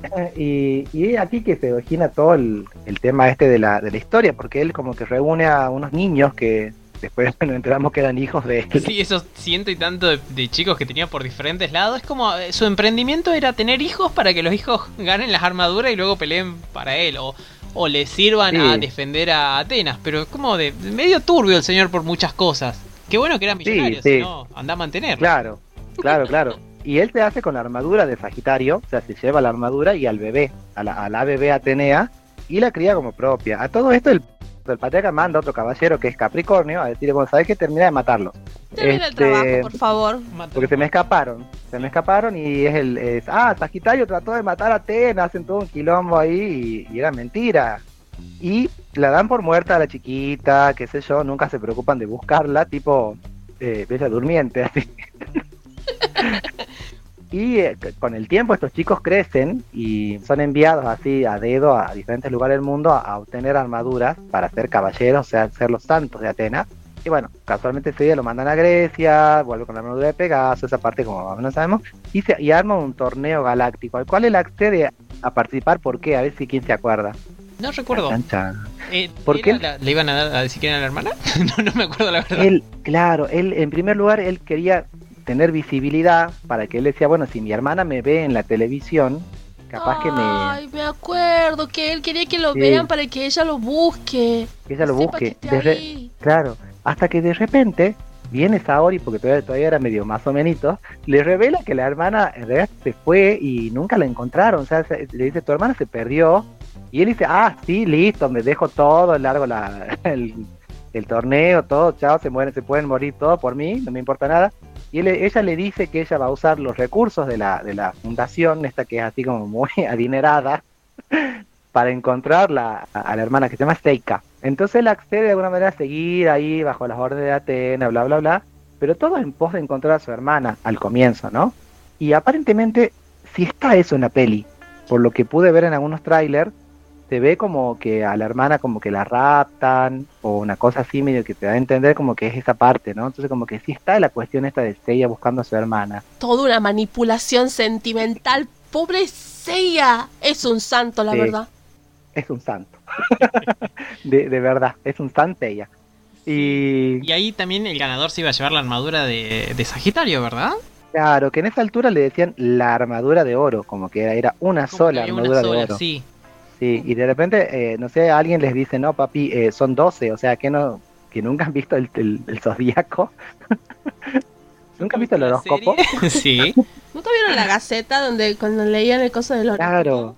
Y, y es aquí que se origina todo el, el tema este de la, de la historia, porque él como que reúne a unos niños que después nos enteramos que eran hijos de él. Sí, esos ciento y tanto de, de chicos que tenía por diferentes lados. Es como eh, su emprendimiento era tener hijos para que los hijos ganen las armaduras y luego peleen para él. O, o le sirvan Sí. a defender a Atenas. Pero es como de de medio turbio el señor por muchas cosas. Qué bueno que era millonario, sí. si no, anda a mantener. Claro, claro, claro. Y él se hace con la armadura de Sagitario, o sea, se lleva la armadura y al bebé, a la, a la bebé Atenea, y la cría como propia. A todo esto el, el patriarca manda a otro caballero que es Capricornio a decirle, bueno, ¿sabes qué? Termina de matarlos. Termina el Este, trabajo, por favor. Porque se me escaparon, se me escaparon y es el... es, ah, Sagitario trató de matar a Atenas, hacen todo un quilombo ahí y, y era mentira. Y la dan por muerta a la chiquita, qué sé yo, nunca se preocupan de buscarla, tipo eh, Bella Durmiente, así. y eh, con el tiempo estos chicos crecen y son enviados así a dedo a diferentes lugares del mundo a, a obtener armaduras para ser caballeros, o sea, ser los santos de Atenas. Y bueno, casualmente ese día lo mandan a Grecia, vuelve con la armadura de Pegaso, esa parte como más o menos sabemos, y, se, y arman un torneo galáctico, al cual él accede a participar, ¿por qué? A ver si quién se acuerda. No recuerdo. Eh, ¿Por ¿era qué? la- ¿Le iban a, dar- a decir que era la hermana? no, no me acuerdo la verdad. Él, claro, él en primer lugar, él quería tener visibilidad para que él decía, bueno, si mi hermana me ve en la televisión, capaz que me... Ay, me acuerdo que él quería que lo Sí. vean para que ella lo busque. que ella lo Sepa busque. que esté ahí. Claro, hasta que de repente viene Saori, porque todavía, todavía era medio más o menos, le revela que la hermana en realidad se fue y nunca la encontraron. O sea, se- le dice, tu hermana se perdió. Y él dice, ah, sí, listo, me dejo todo, largo la, el, el torneo, todo, chao, se mueren, se pueden morir todo por mí, no me importa nada. Y él- ella le dice que ella va a usar los recursos de la, de la fundación, esta que es así como muy adinerada, para encontrar la- a, la hermana que se llama Seika. Entonces él accede de alguna manera a seguir ahí bajo las órdenes de Atena, bla, bla, bla, pero todo en pos de encontrar a su hermana al comienzo, ¿no? Y aparentemente, si está eso en la peli, por lo que pude ver en algunos trailers, se ve como que a la hermana como que la raptan, o una cosa así medio que te da a entender como que es esa parte, ¿no? Entonces como que sí está la cuestión esta de Seiya buscando a su hermana. Toda una manipulación sentimental. Pobre Seiya. Es un santo, la Sí. verdad. Es un santo. de, de verdad, es un santo ella. Y Y ahí también el ganador se iba a llevar la armadura de, de Sagitario, ¿verdad? Claro, que en esa altura le decían la armadura de oro, como que era, era una Como sola armadura una sola, de oro. sí. Sí, y de repente, eh, no sé, alguien les dice, no, papi, eh, son 12, o sea, que no que nunca han visto el, el, el zodíaco. ¿Nunca han visto el ¿La horóscopo? sí. ¿Nunca vieron la gaceta donde cuando leían el coso del horóscopo? Claro.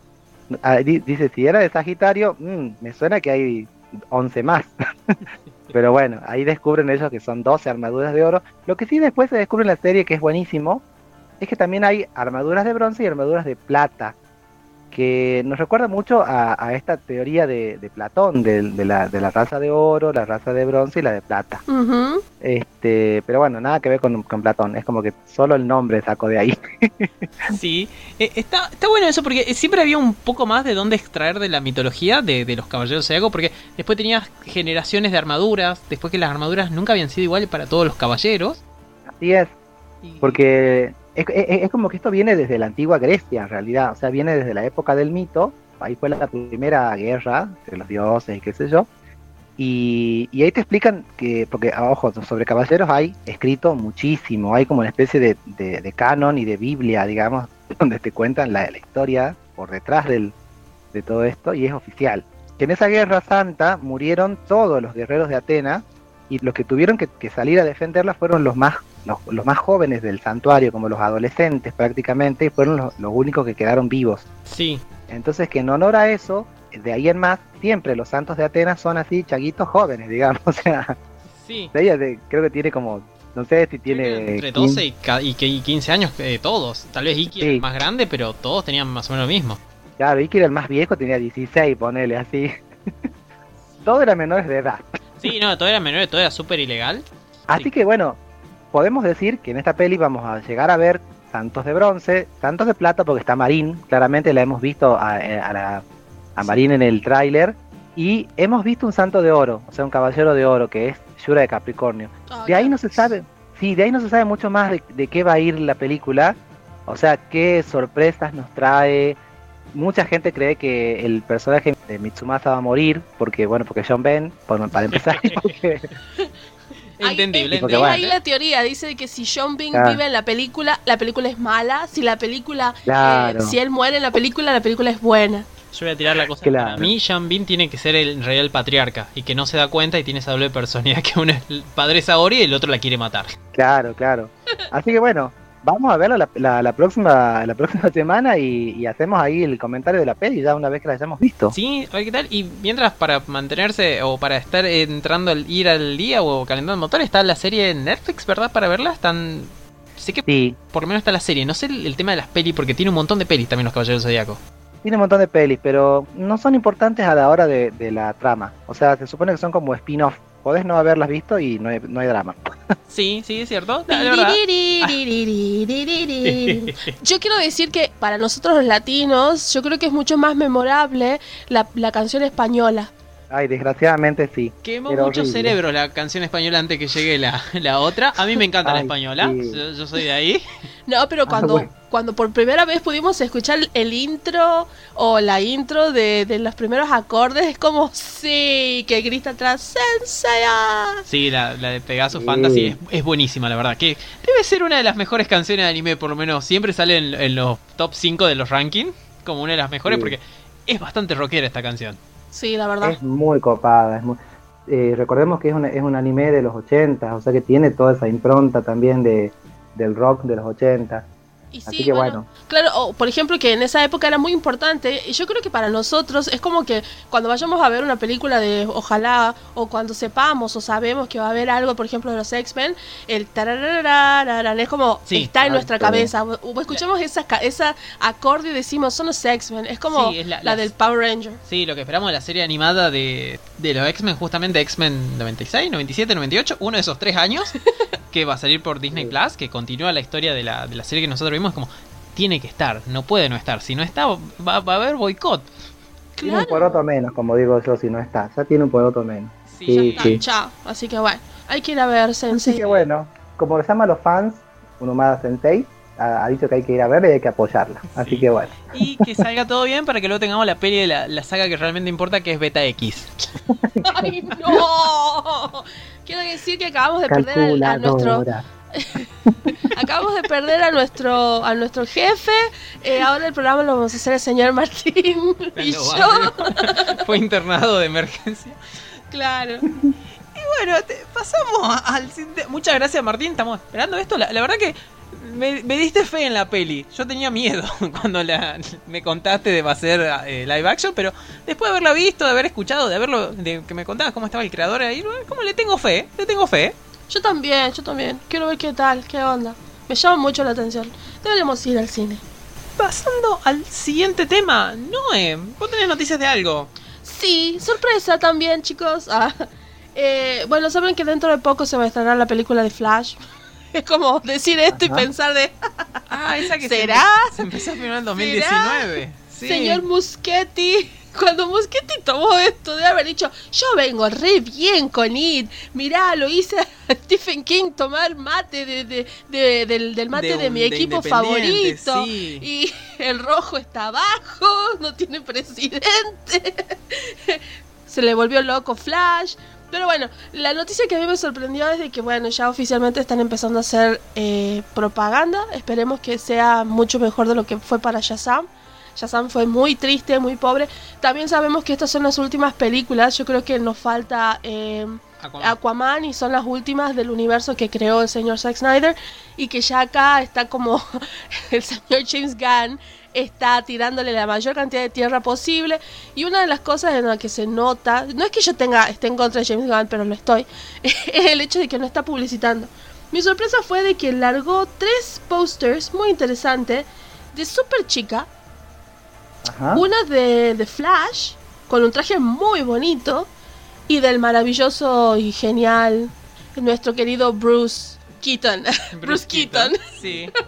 Ah, di- dice, si era de Sagitario, mm, me suena que hay 11 más. Pero bueno, ahí descubren ellos que son 12 armaduras de oro. Lo que sí después se descubre en la serie, que es buenísimo, es que también hay armaduras de bronce y armaduras de plata. Que nos recuerda mucho a, a esta teoría de, de Platón, de, de la, de la raza de oro, la raza de bronce y la de plata. Este, pero bueno, nada que ver con, con Platón, es como que solo el nombre sacó de ahí. Sí, Eh, está, está bueno eso porque siempre había un poco más de dónde extraer de la mitología de, de los caballeros zodiaco porque después tenías generaciones de armaduras, después que las armaduras nunca habían sido iguales para todos los caballeros. Así es. y- Porque es, es- como que esto viene desde la antigua Grecia, en realidad. O sea, viene desde la época del mito. Ahí fue la primera guerra entre los dioses y qué sé yo. Y, ahí te explican que, porque, ah, ojo, sobre caballeros hay escrito muchísimo. Hay como una especie de, de- canon y de Biblia, digamos, donde te cuentan la, la historia por detrás del, de todo esto y es oficial. Que en esa guerra santa murieron todos los guerreros de Atenas y los que tuvieron que, que salir a defenderla fueron los más los, los más jóvenes del santuario, como los adolescentes prácticamente, y fueron los, los únicos que quedaron vivos. Sí, Entonces que en honor a eso, de ahí en más, siempre los santos de Atenas son así, chaguitos jóvenes, digamos. O sea, sí. ella de- creo que tiene como, no sé si tiene... Entre 15, 12 y, ca- y que- y 15 años eh, todos. Tal vez Iki era Sí. el más grande, pero todos tenían más o menos lo mismo. Claro, Vicky era el más viejo, tenía 16, ponele así. Todos eran menores de edad. Sí, no, todo era menor, todo era súper ilegal. Así Sí. que bueno, podemos decir que en esta peli vamos a llegar a ver santos de bronce, santos de plata, porque está Marín, claramente la hemos visto a, eh, a la, a Marín en el tráiler, y hemos visto un santo de oro, o sea, un caballero de oro, que es Shura de Capricornio. De ahí no se sabe, sí, de ahí no se sabe mucho más de, de qué va a ir la película, o sea, qué sorpresas nos trae. Mucha gente cree que el personaje de Mitsumasa va a morir, porque, bueno, porque John Ben, por- para empezar, porque Ahí- Entendible, Porque bueno. ahí la teoría, dice que si John Bing Claro. vive en la película, la película es mala. Si la película, eh, Claro. si él muere en la película, la película es buena. Yo voy a tirar la cosa. Claro. Para mí, Jean Bin tiene que ser el real patriarca y que no se da cuenta y tiene esa doble personalidad que uno es el padre Saori y el otro la quiere matar. Claro, claro. Así que bueno, vamos a verlo la, la- la próxima la próxima semana y, y hacemos ahí el comentario de la peli ya una vez que la hayamos visto. Sí, a ver qué tal. Y mientras, para mantenerse o para estar entrando al ir al día o calentando el motor, está la serie en Netflix, ¿verdad? Para verla. Están. Sé que Sí, por lo menos está la serie. No sé el, el tema de las pelis, porque tiene un montón de pelis también los Caballeros Zodíaco. tiene un montón de pelis, pero no son importantes a la hora de, de la trama. O sea, se supone que son como spin-off. Podés no haberlas visto y no hay, no hay drama. Sí, sí, es cierto. Yo quiero decir que para nosotros los latinos, yo creo que es mucho más memorable la, la canción española. Ay, desgraciadamente sí. Quemó Era mucho horrible. cerebro la canción española antes que llegue la, la otra. A mí me encanta la Ay, española, sí. yo, yo soy de ahí. No, pero cuando, bueno. cuando por primera vez pudimos escuchar el intro o la intro de, de los primeros acordes, es como, sí, que grita atrás. Sí, la, la de Pegasus Sí. Fantasy es, es buenísima, la verdad. Que debe ser una de las mejores canciones de anime, por lo menos siempre sale en, en los top 5 de los rankings, como una de las mejores, Sí. porque es bastante rockera esta canción. Sí, la verdad. Es muy copada. Es muy- eh, recordemos que es un, es un anime de los 80, o sea que tiene toda esa impronta también de, del rock de los 80. Y Así sí, que bueno, bueno. claro, por ejemplo, que en esa época era muy importante, y yo creo que para nosotros es como que cuando vayamos a ver una película de Ojalá, o cuando sepamos o sabemos que va a haber algo, por ejemplo, de los X-Men, el tarararararán, es como Sí, está en nuestra cabeza. O, o escuchamos esa, esa acorde y decimos, son los X-Men, es como Sí, es la- del Power Ranger. Sí, lo que esperamos de la serie animada de, de los X-Men, justamente X-Men 96, 97, 98, uno de esos tres años, que va a salir por Disney. Plus, que continúa la historia de la, de la serie que nosotros vimos, como tiene que estar, no puede no estar. Si no está, va, va a haber boicot. Tiene un poroto menos, como digo yo, si no está. Ya tiene un poroto menos. Sí, Sí, ya está. chao. Así que bueno, hay que ir a ver Así Sensei. que bueno, como lo llaman los fans, Unumada Sensei ha, dicho que hay que ir a verla y hay que apoyarla. Así Sí. que bueno. Y que salga todo bien para que luego tengamos la peli de la, la saga que realmente importa, que es Beta X. ¡Ay, no! Quiero decir que acabamos de perder al- a nuestro. Acabamos de perder a nuestro a nuestro jefe. eh, ahora el programa lo vamos a hacer el señor Martín y yo. Fue internado de emergencia. Claro. Y bueno, te- pasamos al siguiente- Muchas gracias, Martín. Estamos esperando esto. La, la verdad que me, me diste fe en la peli. Yo tenía miedo cuando la, me contaste de va a ser eh, live action, pero después de haberla visto, de haber escuchado, de haberlo, de que me contabas cómo estaba el creador ahí, como le tengo fe, le tengo fe. Yo también, yo también. Quiero ver qué tal, qué onda. Me llama mucho la atención. Deberíamos ir al cine. Pasando al siguiente tema, Noé, vos tenés noticias de algo. Sí, sorpresa también, chicos. Ah, eh, bueno, saben que dentro de poco se va a estrenar la película de Flash. Es como decir esto y pensar de Ah, esa que se ¿Será? Se, empezó a filmar en 2019. Sí. Señor Muschetti, cuando Muschetti tomó esto de haber dicho, yo vengo re bien con It, mirá, lo hice a Stephen King tomar mate de, de- de- del, del mate De un- mi de equipo favorito. sí. Y el rojo está abajo, no tiene presidente. Se le volvió loco Flash. Pero bueno, la noticia que a mí me sorprendió es de que, bueno, ya oficialmente están empezando a hacer eh, propaganda. Esperemos que sea mucho mejor de lo que fue para Shazam. Shazam fue muy triste, muy pobre. También sabemos que estas son las últimas películas. Yo creo que nos falta eh, Aquaman. Aquaman y son las últimas del universo que creó el señor Zack Snyder. Y que ya acá está como el señor James Gunn está tirándole la mayor cantidad de tierra posible. Y una de las cosas en la que se nota, no es que yo tenga esté en contra de James Gunn, pero lo estoy, es el hecho de que no está publicitando. Mi sorpresa fue de que largó tres posters muy interesantes de Super Chica, Ajá. una de, de Flash, con un traje muy bonito, y del maravilloso y genial nuestro querido Bruce Keaton. Bruce, Keaton. Sí.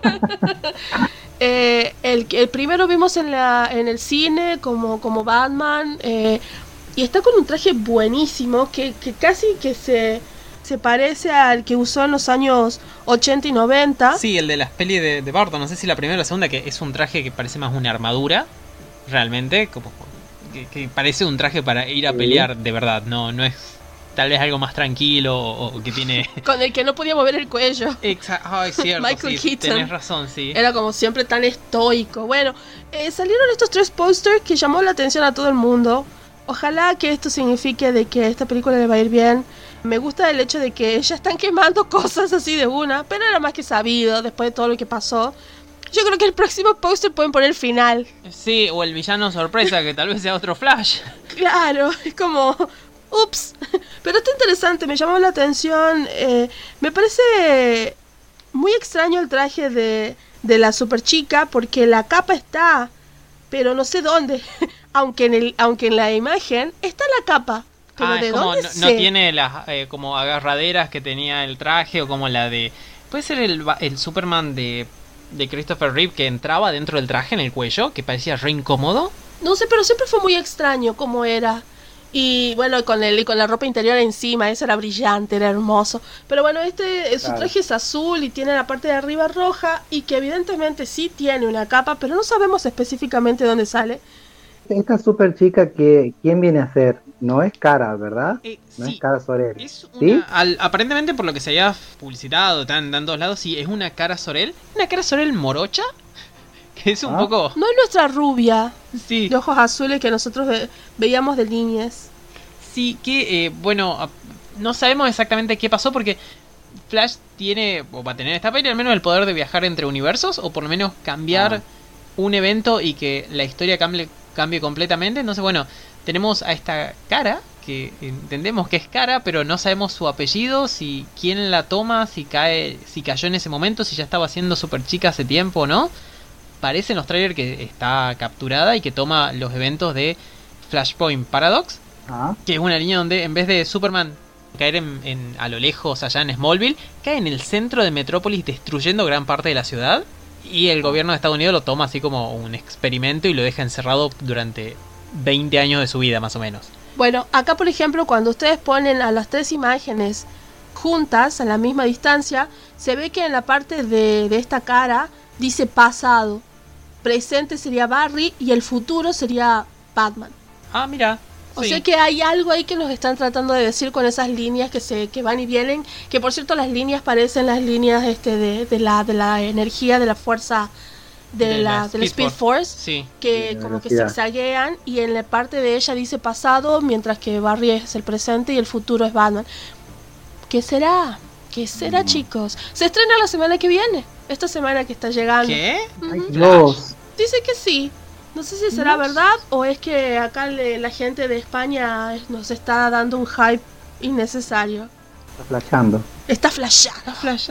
Eh, el, el primero vimos en, la, en el cine como, como Batman. eh, y está con un traje buenísimo que, que casi que se, se parece al que usó en los años 80 y 90. Sí, el de las pelis de, de Barton, no sé si la primera o la segunda, que es un traje que parece más una armadura, realmente, como que, que parece un traje para ir a pelear de verdad, no, no es tal vez algo más tranquilo o, o que tiene... Con el que no podía mover el cuello. Exacto, ay, cierto, Michael sí, Keaton. tenés razón, sí. Era como siempre tan estoico. Bueno, eh, salieron estos tres posters que llamó la atención a todo el mundo. Ojalá que esto signifique de que esta película le va a ir bien. Me gusta el hecho de que ya están quemando cosas así de una, pero era más que sabido después de todo lo que pasó. Yo creo que el próximo póster pueden poner final. Sí, o el villano sorpresa, que tal vez sea otro Flash. Claro, es como... Ups. Pero está interesante, me llamó la atención. eh, me parece muy extraño el traje de, de la super chica porque la capa está, pero no sé dónde. aunque, en el, aunque en la imagen está la capa. Pero Ah, ¿de como dónde no, no tiene las eh, como agarraderas que tenía el traje o como la de... Puede ser el, el Superman de, de Christopher Reeve que entraba dentro del traje en el cuello, que parecía re incómodo. No sé, pero siempre fue muy extraño cómo era. Y bueno, con el con la ropa interior encima, eso era brillante, era hermoso. Pero bueno, este eh, su traje es azul y tiene la parte de arriba roja y que evidentemente sí tiene una capa, pero no sabemos específicamente dónde sale. Esta super chica que, ¿quién viene a ser? No es cara, ¿verdad? Eh, No sí, es cara Sorel. Es ¿Sí? una, al- aparentemente por lo que se había publicitado tan en todos lados, sí, es una cara Sorel. Una cara Sorel morocha. Que es un Ah. poco... No es nuestra rubia Sí, de ojos azules que nosotros ve- veíamos de niñez. sí, que eh, bueno, no sabemos exactamente qué pasó porque Flash tiene, o va a tener esta peli al menos el poder de viajar entre universos, o por lo menos cambiar Ah. un evento y que la historia cambie, cambie completamente. Entonces, bueno, tenemos a esta cara, que entendemos que es cara, pero no sabemos su apellido, si quién la toma, si cae, si cayó en ese momento, si ya estaba siendo super chica hace tiempo o no. Parece en los trailers que está capturada y que toma los eventos de Flashpoint Paradox, Ah, que es una línea donde en vez de Superman caer en, en- a lo lejos allá en Smallville, cae en el centro de Metrópolis destruyendo gran parte de la ciudad y el gobierno de Estados Unidos lo toma así como un experimento y lo deja encerrado durante 20 años de su vida más o menos. Bueno, acá por ejemplo, cuando ustedes ponen a las tres imágenes juntas a la misma distancia, se ve que en la parte de, de esta cara dice pasado. Presente sería Barry y el futuro sería Batman. Ah, mira. O sí. sea que hay algo ahí que nos están tratando de decir con esas líneas que se que van y vienen, que por cierto las líneas parecen las líneas este de, de la de la energía de la fuerza de, De la, la del Speed Speed Force, Sí. que De como que velocidad. zigzaguean y en la parte de ella dice pasado, mientras que Barry es el presente y el futuro es Batman. ¿Qué será? ¿Qué será, Mm. chicos? Se estrena la semana que viene, esta semana que está llegando. ¿Qué? Ujú. Dios. Dice que sí. No sé si será sé. verdad o es que acá le- la gente de España nos está dando un hype innecesario. Está flasheando. Está flasheando. Flash.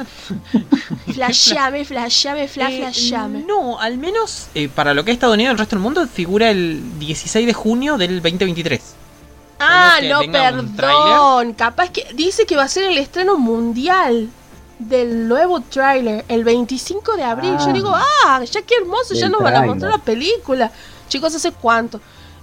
Flasheame, flasheame, fla, Eh, flasheame. no, al menos eh, para lo que es Estados Unidos el resto del mundo figura el 16 de junio del 2023. Ah, no, perdón. Capaz que dice que va a ser el estreno mundial del nuevo tráiler el 25 de abril. Yo Ah. digo, ah, ya qué hermoso, ya nos van a mostrar la película. Chicos, ¿hace cuánto?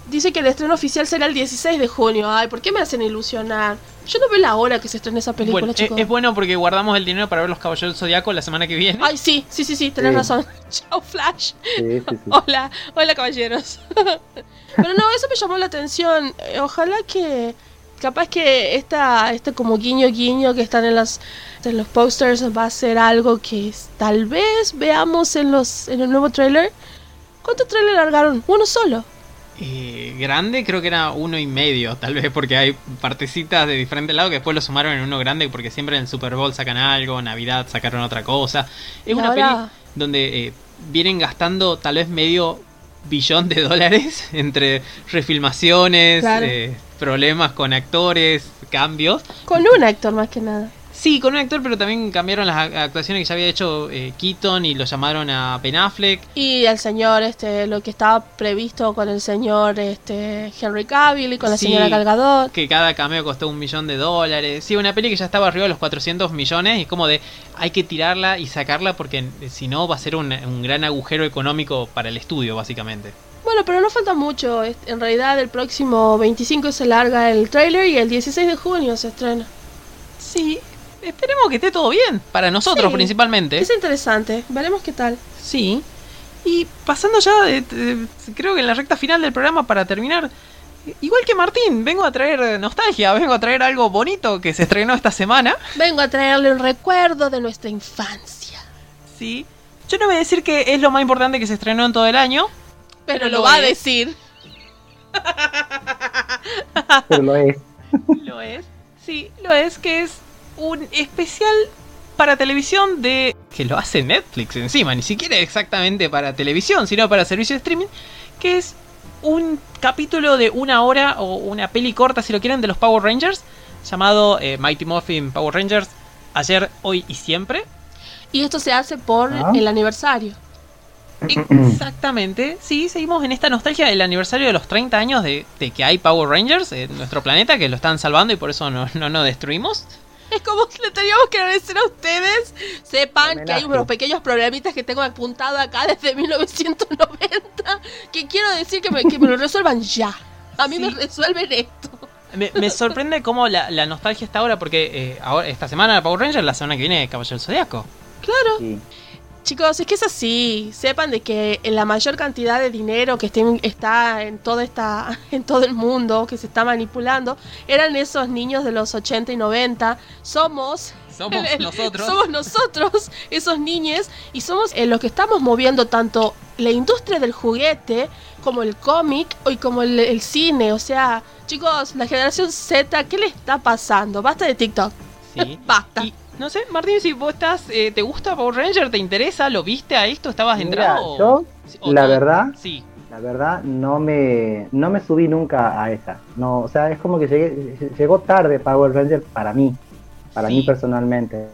Dice que el estreno oficial será el 16 de junio. Ay, ¿por qué me hacen ilusionar? Yo no veo la hora que se estrene esa película, Bueno, es, chicos. es bueno porque guardamos el dinero para ver los Caballeros del Zodiaco la semana que viene. Ay, sí, sí, sí, sí, tenés Sí. razón. Chao, Flash. Sí, sí, sí. Hola, hola caballeros. Pero no, eso me llamó la atención. Eh, Ojalá que capaz que esta, este como guiño guiño que están en los, en los posters va a ser algo que tal vez veamos en los en el nuevo trailer. ¿Cuántos trailers largaron? Uno solo. Eh, grande creo que era uno y medio, tal vez porque hay partecitas de diferentes lados que después lo sumaron en uno grande porque siempre en el Super Bowl sacan algo, Navidad sacaron otra cosa. Es Y una ahora- peli donde eh, vienen gastando tal vez medio billón de dólares entre refilmaciones, Claro. eh, problemas con actores, cambios. Con un actor más que nada. Sí, con un actor, pero también cambiaron las actuaciones que ya había hecho eh, Keaton y lo llamaron a Ben Affleck. Y el señor, este, lo que estaba previsto con el señor este Henry Cavill y con la Sí. señora Gal Gadot. que cada cameo costó un millón de dólares. Sí, una peli que ya estaba arriba de los 400 millones y es como de hay que tirarla y sacarla porque eh, si no va a ser un, un gran agujero económico para el estudio, básicamente. Bueno, pero no falta mucho. En realidad, el próximo 25 se larga el trailer y el 16 de junio se estrena. Sí, esperemos que esté todo bien, para nosotros Sí. principalmente. Es interesante. Veremos qué tal. Sí. Y pasando ya, eh, eh, creo que en la recta final del programa para terminar, igual que Martín, vengo a traer nostalgia, vengo a traer algo bonito que se estrenó esta semana. Vengo a traerle un recuerdo de nuestra infancia. Sí. Yo no voy a decir que es lo más importante que se estrenó en todo el año, Pero Pero lo lo va a decir. Pero lo es. Lo es. Sí, lo es, que es un especial para televisión de... que lo hace Netflix encima, ni siquiera exactamente para televisión, sino para servicio de streaming, que es un capítulo de una hora o una peli corta, si lo quieren, de los Power Rangers, llamado eh, Mighty Morphin Power Rangers, ayer, hoy y siempre. Y esto se hace por Ah. el aniversario. Exactamente, sí, seguimos en esta nostalgia del aniversario de los 30 años de, de que hay Power Rangers en nuestro planeta, que lo están salvando y por eso no, no nos destruimos. Es como que le teníamos que agradecer a ustedes. Sepan que hay unos pequeños problemitas que tengo apuntado acá desde 1990. Que quiero decir que me, que me lo resuelvan ya. A mí Sí. me resuelven esto. Me, me sorprende cómo la, la nostalgia está ahora, porque eh, ahora, esta semana Power Rangers, la semana que viene Caballero del Zodiaco. Claro. Sí. Chicos, es que es así. Sepan de que la mayor cantidad de dinero que estén- está en toda esta, en todo el mundo, que se está manipulando, eran esos niños de los 80 y 90. Somos Somos nosotros. Somos nosotros, esos niños, y somos eh, los que estamos moviendo tanto la industria del juguete como el cómic y como el, el cine. O sea, chicos, la generación Z, ¿qué le está pasando? Basta de TikTok. Sí. Basta. Y no sé, Martín, si vos estás, eh, ¿te gusta Power Ranger? ¿Te interesa? ¿Lo viste a esto? ¿Estabas Mira, entrado? yo, ¿O la verdad, Sí. La verdad, no me, no me subí nunca a esa. No, o sea, es como que llegué, llegó tarde Power Ranger para mí, para Sí. mí personalmente.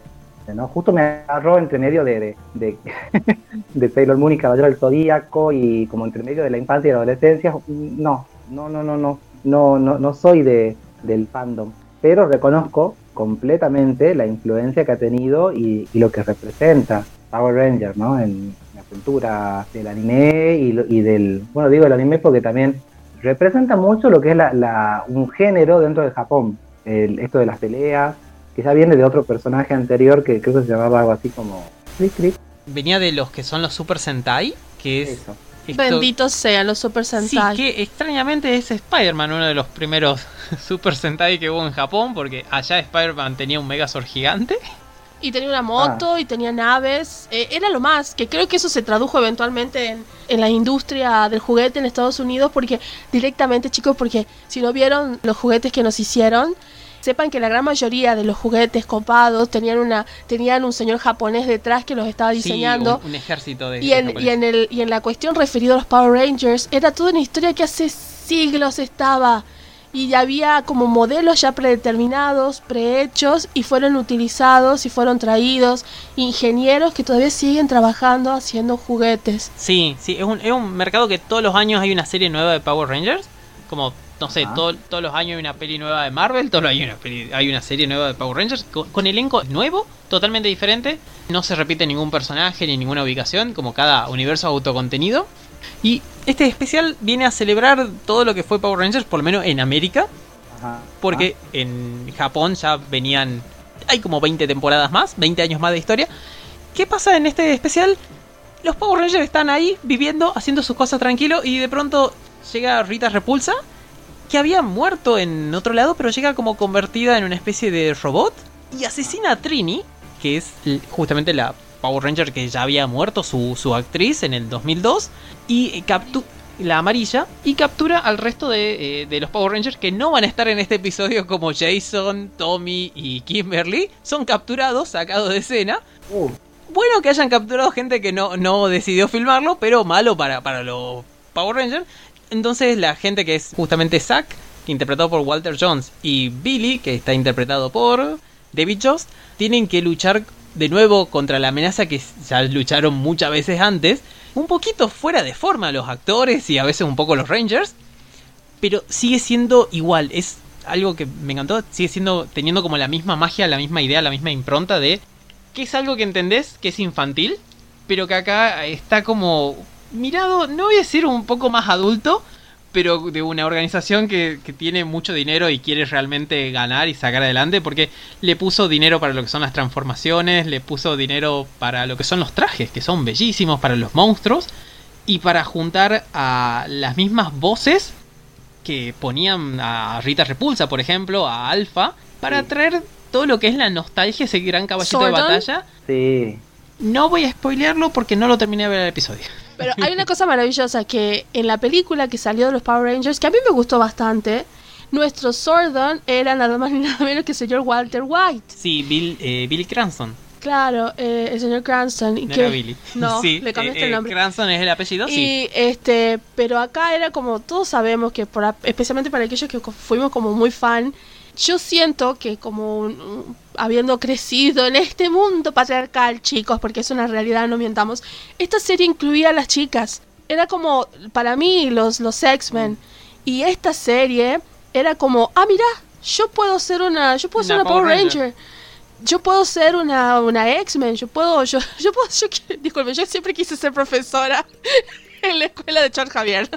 ¿no? Justo me agarró entre medio de, de, de, de Sailor Moon y Caballero del Zodíaco y como entre medio de la infancia y la adolescencia. No, no, no, no, no, no, no, no soy de, del fandom. Pero reconozco completamente la influencia que ha tenido y, y lo que representa Power Ranger, ¿no? En la cultura del anime y, y del, bueno, digo el anime porque también representa mucho lo que es la, la- un género dentro de Japón, el- esto de las peleas, que ya viene de otro personaje anterior que creo que se llamaba algo así como Venía de los que son los Super Sentai, que es... eso. Esto- Benditos sean los Super Sí, Sentai. que extrañamente es Spider-Man uno de los primeros Super Sentai que hubo en Japón, porque allá Spider-Man tenía un Megazord gigante. Y tenía una moto Ah. y tenía naves. Eh, era lo más, que creo que eso se tradujo eventualmente en, en la industria del juguete en Estados Unidos, porque directamente, chicos, porque si no vieron los juguetes que nos hicieron, sepan que la gran mayoría de los juguetes copados tenían una tenían un señor japonés detrás que los estaba diseñando. Sí, un, un ejército de... Y en, y, en el, y en la cuestión referida a los Power Rangers, era toda una historia que hace siglos estaba. Y ya había como modelos ya predeterminados, prehechos, y fueron utilizados y fueron traídos ingenieros que todavía siguen trabajando haciendo juguetes. Sí, sí, es un, es un mercado que todos los años hay una serie nueva de Power Rangers. Como, no sé, Ah. todo- todos los años hay una peli nueva de Marvel, todos los años hay una, peli- hay una serie nueva de Power Rangers con, con elenco nuevo, totalmente diferente. No se repite ningún personaje ni ninguna ubicación, como cada universo autocontenido. Y este especial viene a celebrar todo lo que fue Power Rangers, por lo menos en América, Ajá. porque en Japón ya venían. Hay como 20 temporadas más, 20 años más de historia. ¿Qué pasa en este especial? Los Power Rangers están ahí viviendo, haciendo sus cosas tranquilo y de pronto llega Rita Repulsa, que había muerto en otro lado, pero llega como convertida en una especie de robot y asesina a Trini, que es justamente la Power Ranger que ya había muerto, su, su actriz en el 2002, y captura la amarilla y captura al resto de, eh, de los Power Rangers que no van a estar en este episodio como Jason, Tommy y Kimberly. Son capturados, sacados de escena. Uh, Bueno que hayan capturado gente que no, no decidió filmarlo, pero malo para, para los Power Rangers. Entonces la gente que es justamente Zack, interpretado por Walter Jones, y Billy, que está interpretado por David Jost, tienen que luchar de nuevo contra la amenaza que ya lucharon muchas veces antes. Un poquito fuera de forma los actores y a veces un poco los Rangers. Pero sigue siendo igual. Es algo que me encantó. Sigue siendo teniendo como la misma magia, la misma idea, la misma impronta de que es algo que entendés que es infantil, pero que acá está como mirado, no voy a decir un poco más adulto, pero de una organización que, que tiene mucho dinero y quiere realmente ganar y sacar adelante, porque le puso dinero para lo que son las transformaciones, le puso dinero para lo que son los trajes, que son bellísimos, para los monstruos, y para juntar a las mismas voces que ponían a Rita Repulsa, por ejemplo, a Alpha, para Sí. traer todo lo que es la nostalgia, ese gran caballito de batalla. sí. No voy a spoilearlo porque no lo terminé de ver el episodio. Pero hay una cosa maravillosa que en la película que salió de los Power Rangers, que a mí me gustó bastante, nuestro Sordon era nada más ni nada menos que el señor Walter White. Sí, Bill, eh, Billy Cranston. Claro, eh, el señor Cranston. y No que- era Billy. No, Sí, le cambiaste eh, el eh, nombre. Cranston es el apellido, sí. Y este, pero acá era como todos sabemos que por, especialmente para aquellos que fuimos como muy fan, yo siento que como un- un- habiendo crecido en este mundo patriarcal, chicos, porque es una realidad, no mientamos, esta serie incluía a las chicas. Era como para mí los los X-Men y esta serie era como, ah, mira, yo puedo ser una yo puedo ser Una Power Ranger. Yo puedo ser una, una X-Men, yo puedo, yo, yo puedo, yo, disculpe, yo siempre quise ser profesora. En la escuela de Charles Javier.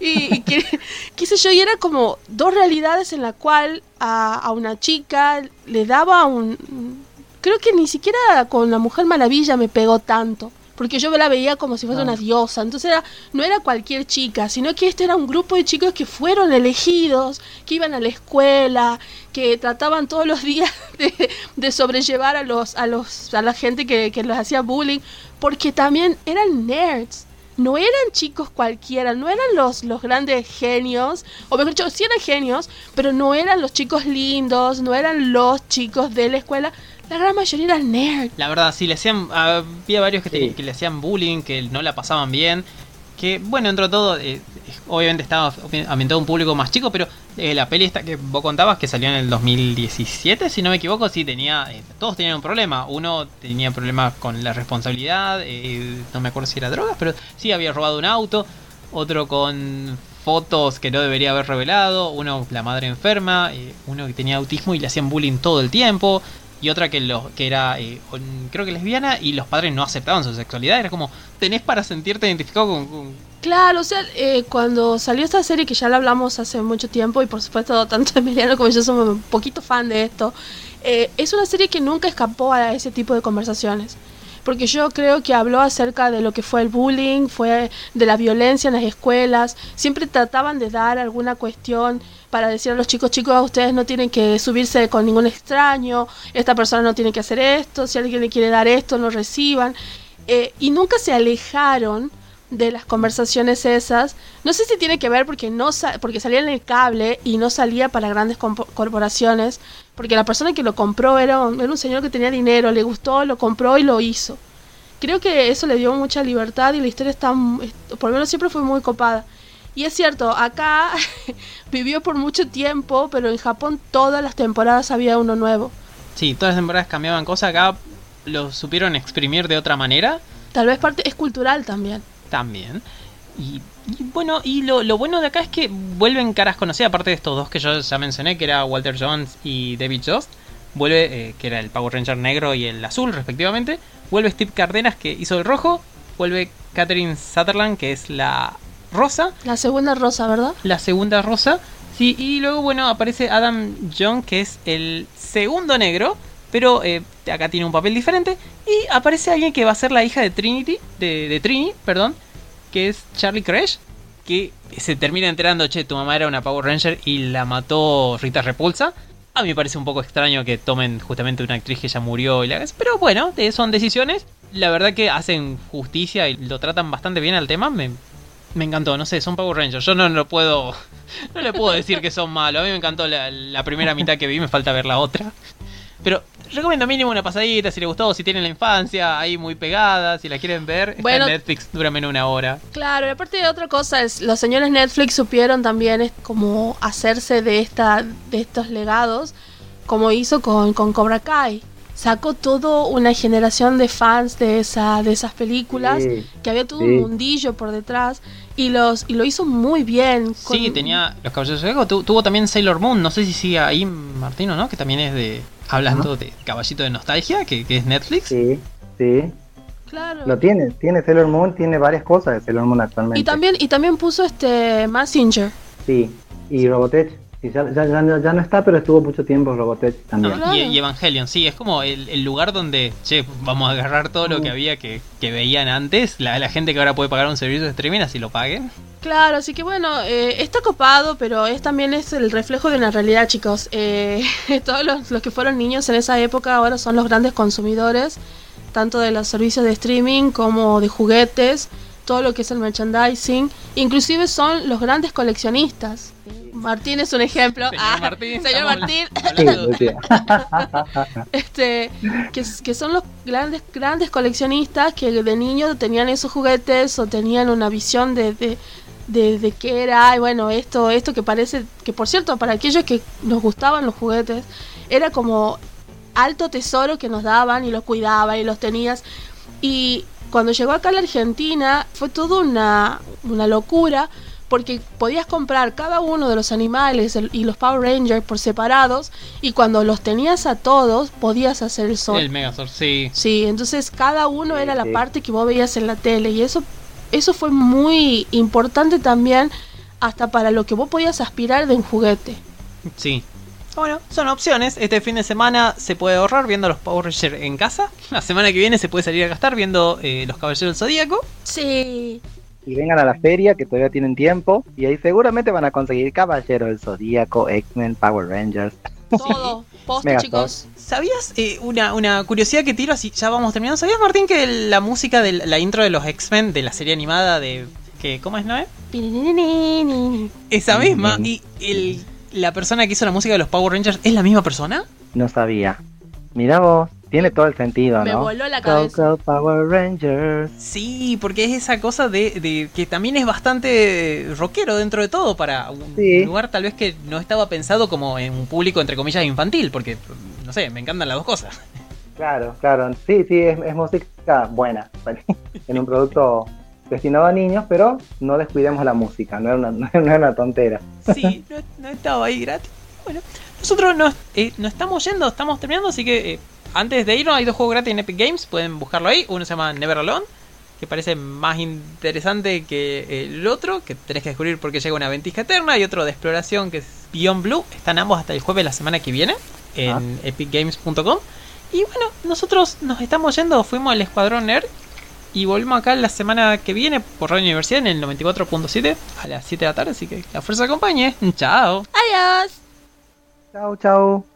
y, y que- qué sé yo, y era como dos realidades en la cual a, a una chica le daba un... Creo que ni siquiera con la Mujer Maravilla me pegó tanto. Porque yo la veía como si fuese Ah. una diosa. Entonces era, no era cualquier chica, sino que este era un grupo de chicos que fueron elegidos, que iban a la escuela, que trataban todos los días de, de sobrellevar a los, a los, a la gente que, que les hacía bullying, porque también eran nerds. No eran chicos cualquiera, no eran los, los grandes genios, o mejor dicho, sí eran genios, pero no eran los chicos lindos, no eran los chicos de la escuela, la gran mayoría eran nerds. La verdad, sí, le hacían. Había varios que, te- Sí. que le hacían bullying, que no la pasaban bien. Que, bueno, dentro de todo, eh, obviamente estaba ambientado a un público más chico, pero eh, la peli esta que vos contabas, que salió en el 2017, si no me equivoco, sí tenía. eh, todos tenían un problema. Uno tenía problemas con la responsabilidad, eh, no me acuerdo si era drogas, pero sí había robado un auto. Otro con fotos que no debería haber revelado. Uno, la madre enferma. eh, uno que tenía autismo y le hacían bullying todo el tiempo y otra que, lo, que era, eh, creo que lesbiana, y los padres no aceptaban su sexualidad. Era como, tenés para sentirte identificado con... con- Claro, o sea, eh, cuando salió esta serie, que ya la hablamos hace mucho tiempo, y por supuesto tanto Emiliano como yo somos un poquito fan de esto, eh, es una serie que nunca escapó a ese tipo de conversaciones. Porque yo creo que habló acerca de lo que fue el bullying, fue de la violencia en las escuelas. Siempre trataban de dar alguna cuestión para decir a los chicos, chicos, ustedes no tienen que subirse con ningún extraño, esta persona no tiene que hacer esto, si alguien le quiere dar esto, no reciban. Eh, y nunca se alejaron de las conversaciones esas. No sé si tiene que ver porque no sa- porque salía en el cable y no salía para grandes corporaciones, porque la persona que lo compró era un, era un señor que tenía dinero, le gustó, lo compró y lo hizo. Creo que eso le dio mucha libertad y la historia está, por lo menos siempre fue muy copada. Y es cierto, acá vivió por mucho tiempo, pero en Japón todas las temporadas había uno nuevo. Sí, todas las temporadas cambiaban cosas. Acá lo supieron exprimir de otra manera Tal vez parte es cultural también. también. Y, y bueno, y lo, lo bueno de acá es que vuelven caras conocidas, aparte de estos dos que yo ya mencioné, que era Walter Jones y David Jost. Vuelve, eh, que era el Power Ranger negro y el azul, respectivamente. Vuelve Steve Cardenas, que hizo el rojo. Vuelve Catherine Sutherland, que es la rosa. La segunda rosa, ¿verdad? la segunda rosa. Sí, y luego, bueno, aparece Adam Young, que es el segundo negro, pero eh, acá tiene un papel diferente. Y aparece alguien que va a ser la hija de Trinity, de, de Trini, perdón, que es Charlie Crash, que se termina enterando, che, tu mamá era una Power Ranger y la mató Rita Repulsa. A mí me parece un poco extraño que tomen justamente una actriz que ya murió y la Pero bueno, eh, son decisiones. La verdad que hacen justicia y lo tratan bastante bien al tema. Me, me encantó, no sé, son Power Rangers. Yo no lo puedo. No le puedo decir que son malos. A mí me encantó la, la primera mitad que vi, me falta ver la otra. Pero recomiendo mínimo una pasadita si les gustó, si tienen la infancia ahí muy pegada, si la quieren ver. Está Bueno. en Netflix, dura menos una hora. Claro, y aparte de otra cosa es, los señores Netflix supieron también es como hacerse de esta, de estos legados, como hizo con, con Cobra Kai. Sacó todo una generación de fans de esa, de esas películas, Sí, que había todo sí. un mundillo por detrás, y los, y lo hizo muy bien. con- Sí, tenía Los Caballeros de Zodíaco, tu- tuvo también Sailor Moon, no sé si sigue ahí Martino, ¿no? Que también es de. Hablando de Caballito de Nostalgia, que, que es Netflix. Sí, sí. Claro. Lo tiene, tiene Sailor Moon, tiene varias cosas de Sailor Moon actualmente. Y también, y también puso este Massinger. Sí, y Robotech. Sí, ya, ya, ya, ya no está, pero estuvo mucho tiempo Robotech también. No, y, y Evangelion, sí, es como el, el lugar donde, che, vamos a agarrar todo lo que había que, que veían antes, la, la gente que ahora puede pagar un servicio de streaming, así lo paguen. Claro, así que bueno, eh, está copado, pero es también es el reflejo de una realidad, chicos. Eh, todos los, los que fueron niños en esa época ahora son los grandes consumidores, tanto de los servicios de streaming como de juguetes, todo lo que es el merchandising, inclusive son los grandes coleccionistas. Martín es un ejemplo. Señor Ah, Martín, señor Martín. este que, que son los grandes grandes coleccionistas que de niños tenían esos juguetes o tenían una visión de, de, de, de qué era y bueno esto esto que parece que por cierto para aquellos que nos gustaban los juguetes era como alto tesoro que nos daban y los cuidaban y los tenías y cuando llegó acá a la Argentina fue toda una, una locura porque podías comprar cada uno de los animales el- y los Power Rangers por separados y cuando los tenías a todos podías hacer el sol. El Megazord, sí. Sí, entonces cada uno Sí, era la parte que vos veías en la tele y eso eso fue muy importante también hasta para lo que vos podías aspirar de un juguete. Sí. Bueno, son opciones. Este fin de semana se puede ahorrar viendo los Power Rangers en casa. La semana que viene se puede salir a gastar viendo eh, los Caballeros del Zodíaco. Sí. Y vengan a la feria que todavía tienen tiempo y ahí seguramente van a conseguir Caballero del Zodíaco, X-Men, Power Rangers. Todo. Posta, chicos. ¿Sabías eh, una, una curiosidad que tiro así ya vamos terminando? ¿Sabías, Martín, que la música de la intro de los X-Men de la serie animada de. Que, ¿Cómo es, Noé? Esa misma. Y el, la persona que hizo la música de los Power Rangers es la misma persona. No sabía. Mira vos, tiene todo el sentido, Me ¿no? voló la Go, cabeza. go, Power Rangers. Sí, porque es esa cosa de, de que también es bastante rockero dentro de todo para un Sí. lugar tal vez que no estaba pensado como en un público entre comillas infantil, porque no sé, me encantan las dos cosas. Claro, claro. Sí, sí, es, es música buena. en un producto destinado a niños, pero no descuidemos la música, no era una, no era una tontera. Sí, no, no estaba ahí gratis. Bueno, nosotros nos, eh, nos estamos yendo, estamos terminando, así que eh, antes de irnos hay dos juegos gratis en Epic Games, pueden buscarlo ahí. Uno se llama Never Alone, que parece más interesante que el otro, que tenés que descubrir por qué llega una ventisca eterna, y otro de exploración que es Beyond Blue. Están ambos hasta el jueves de la semana que viene en Ah. epicgames.com. Y bueno, nosotros nos estamos yendo, fuimos al Escuadrón Nerd y volvemos acá la semana que viene por Radio Universidad en el 94.7 a las 7 de la tarde, así que la fuerza acompañe. Chao. Adiós. Chau, chau.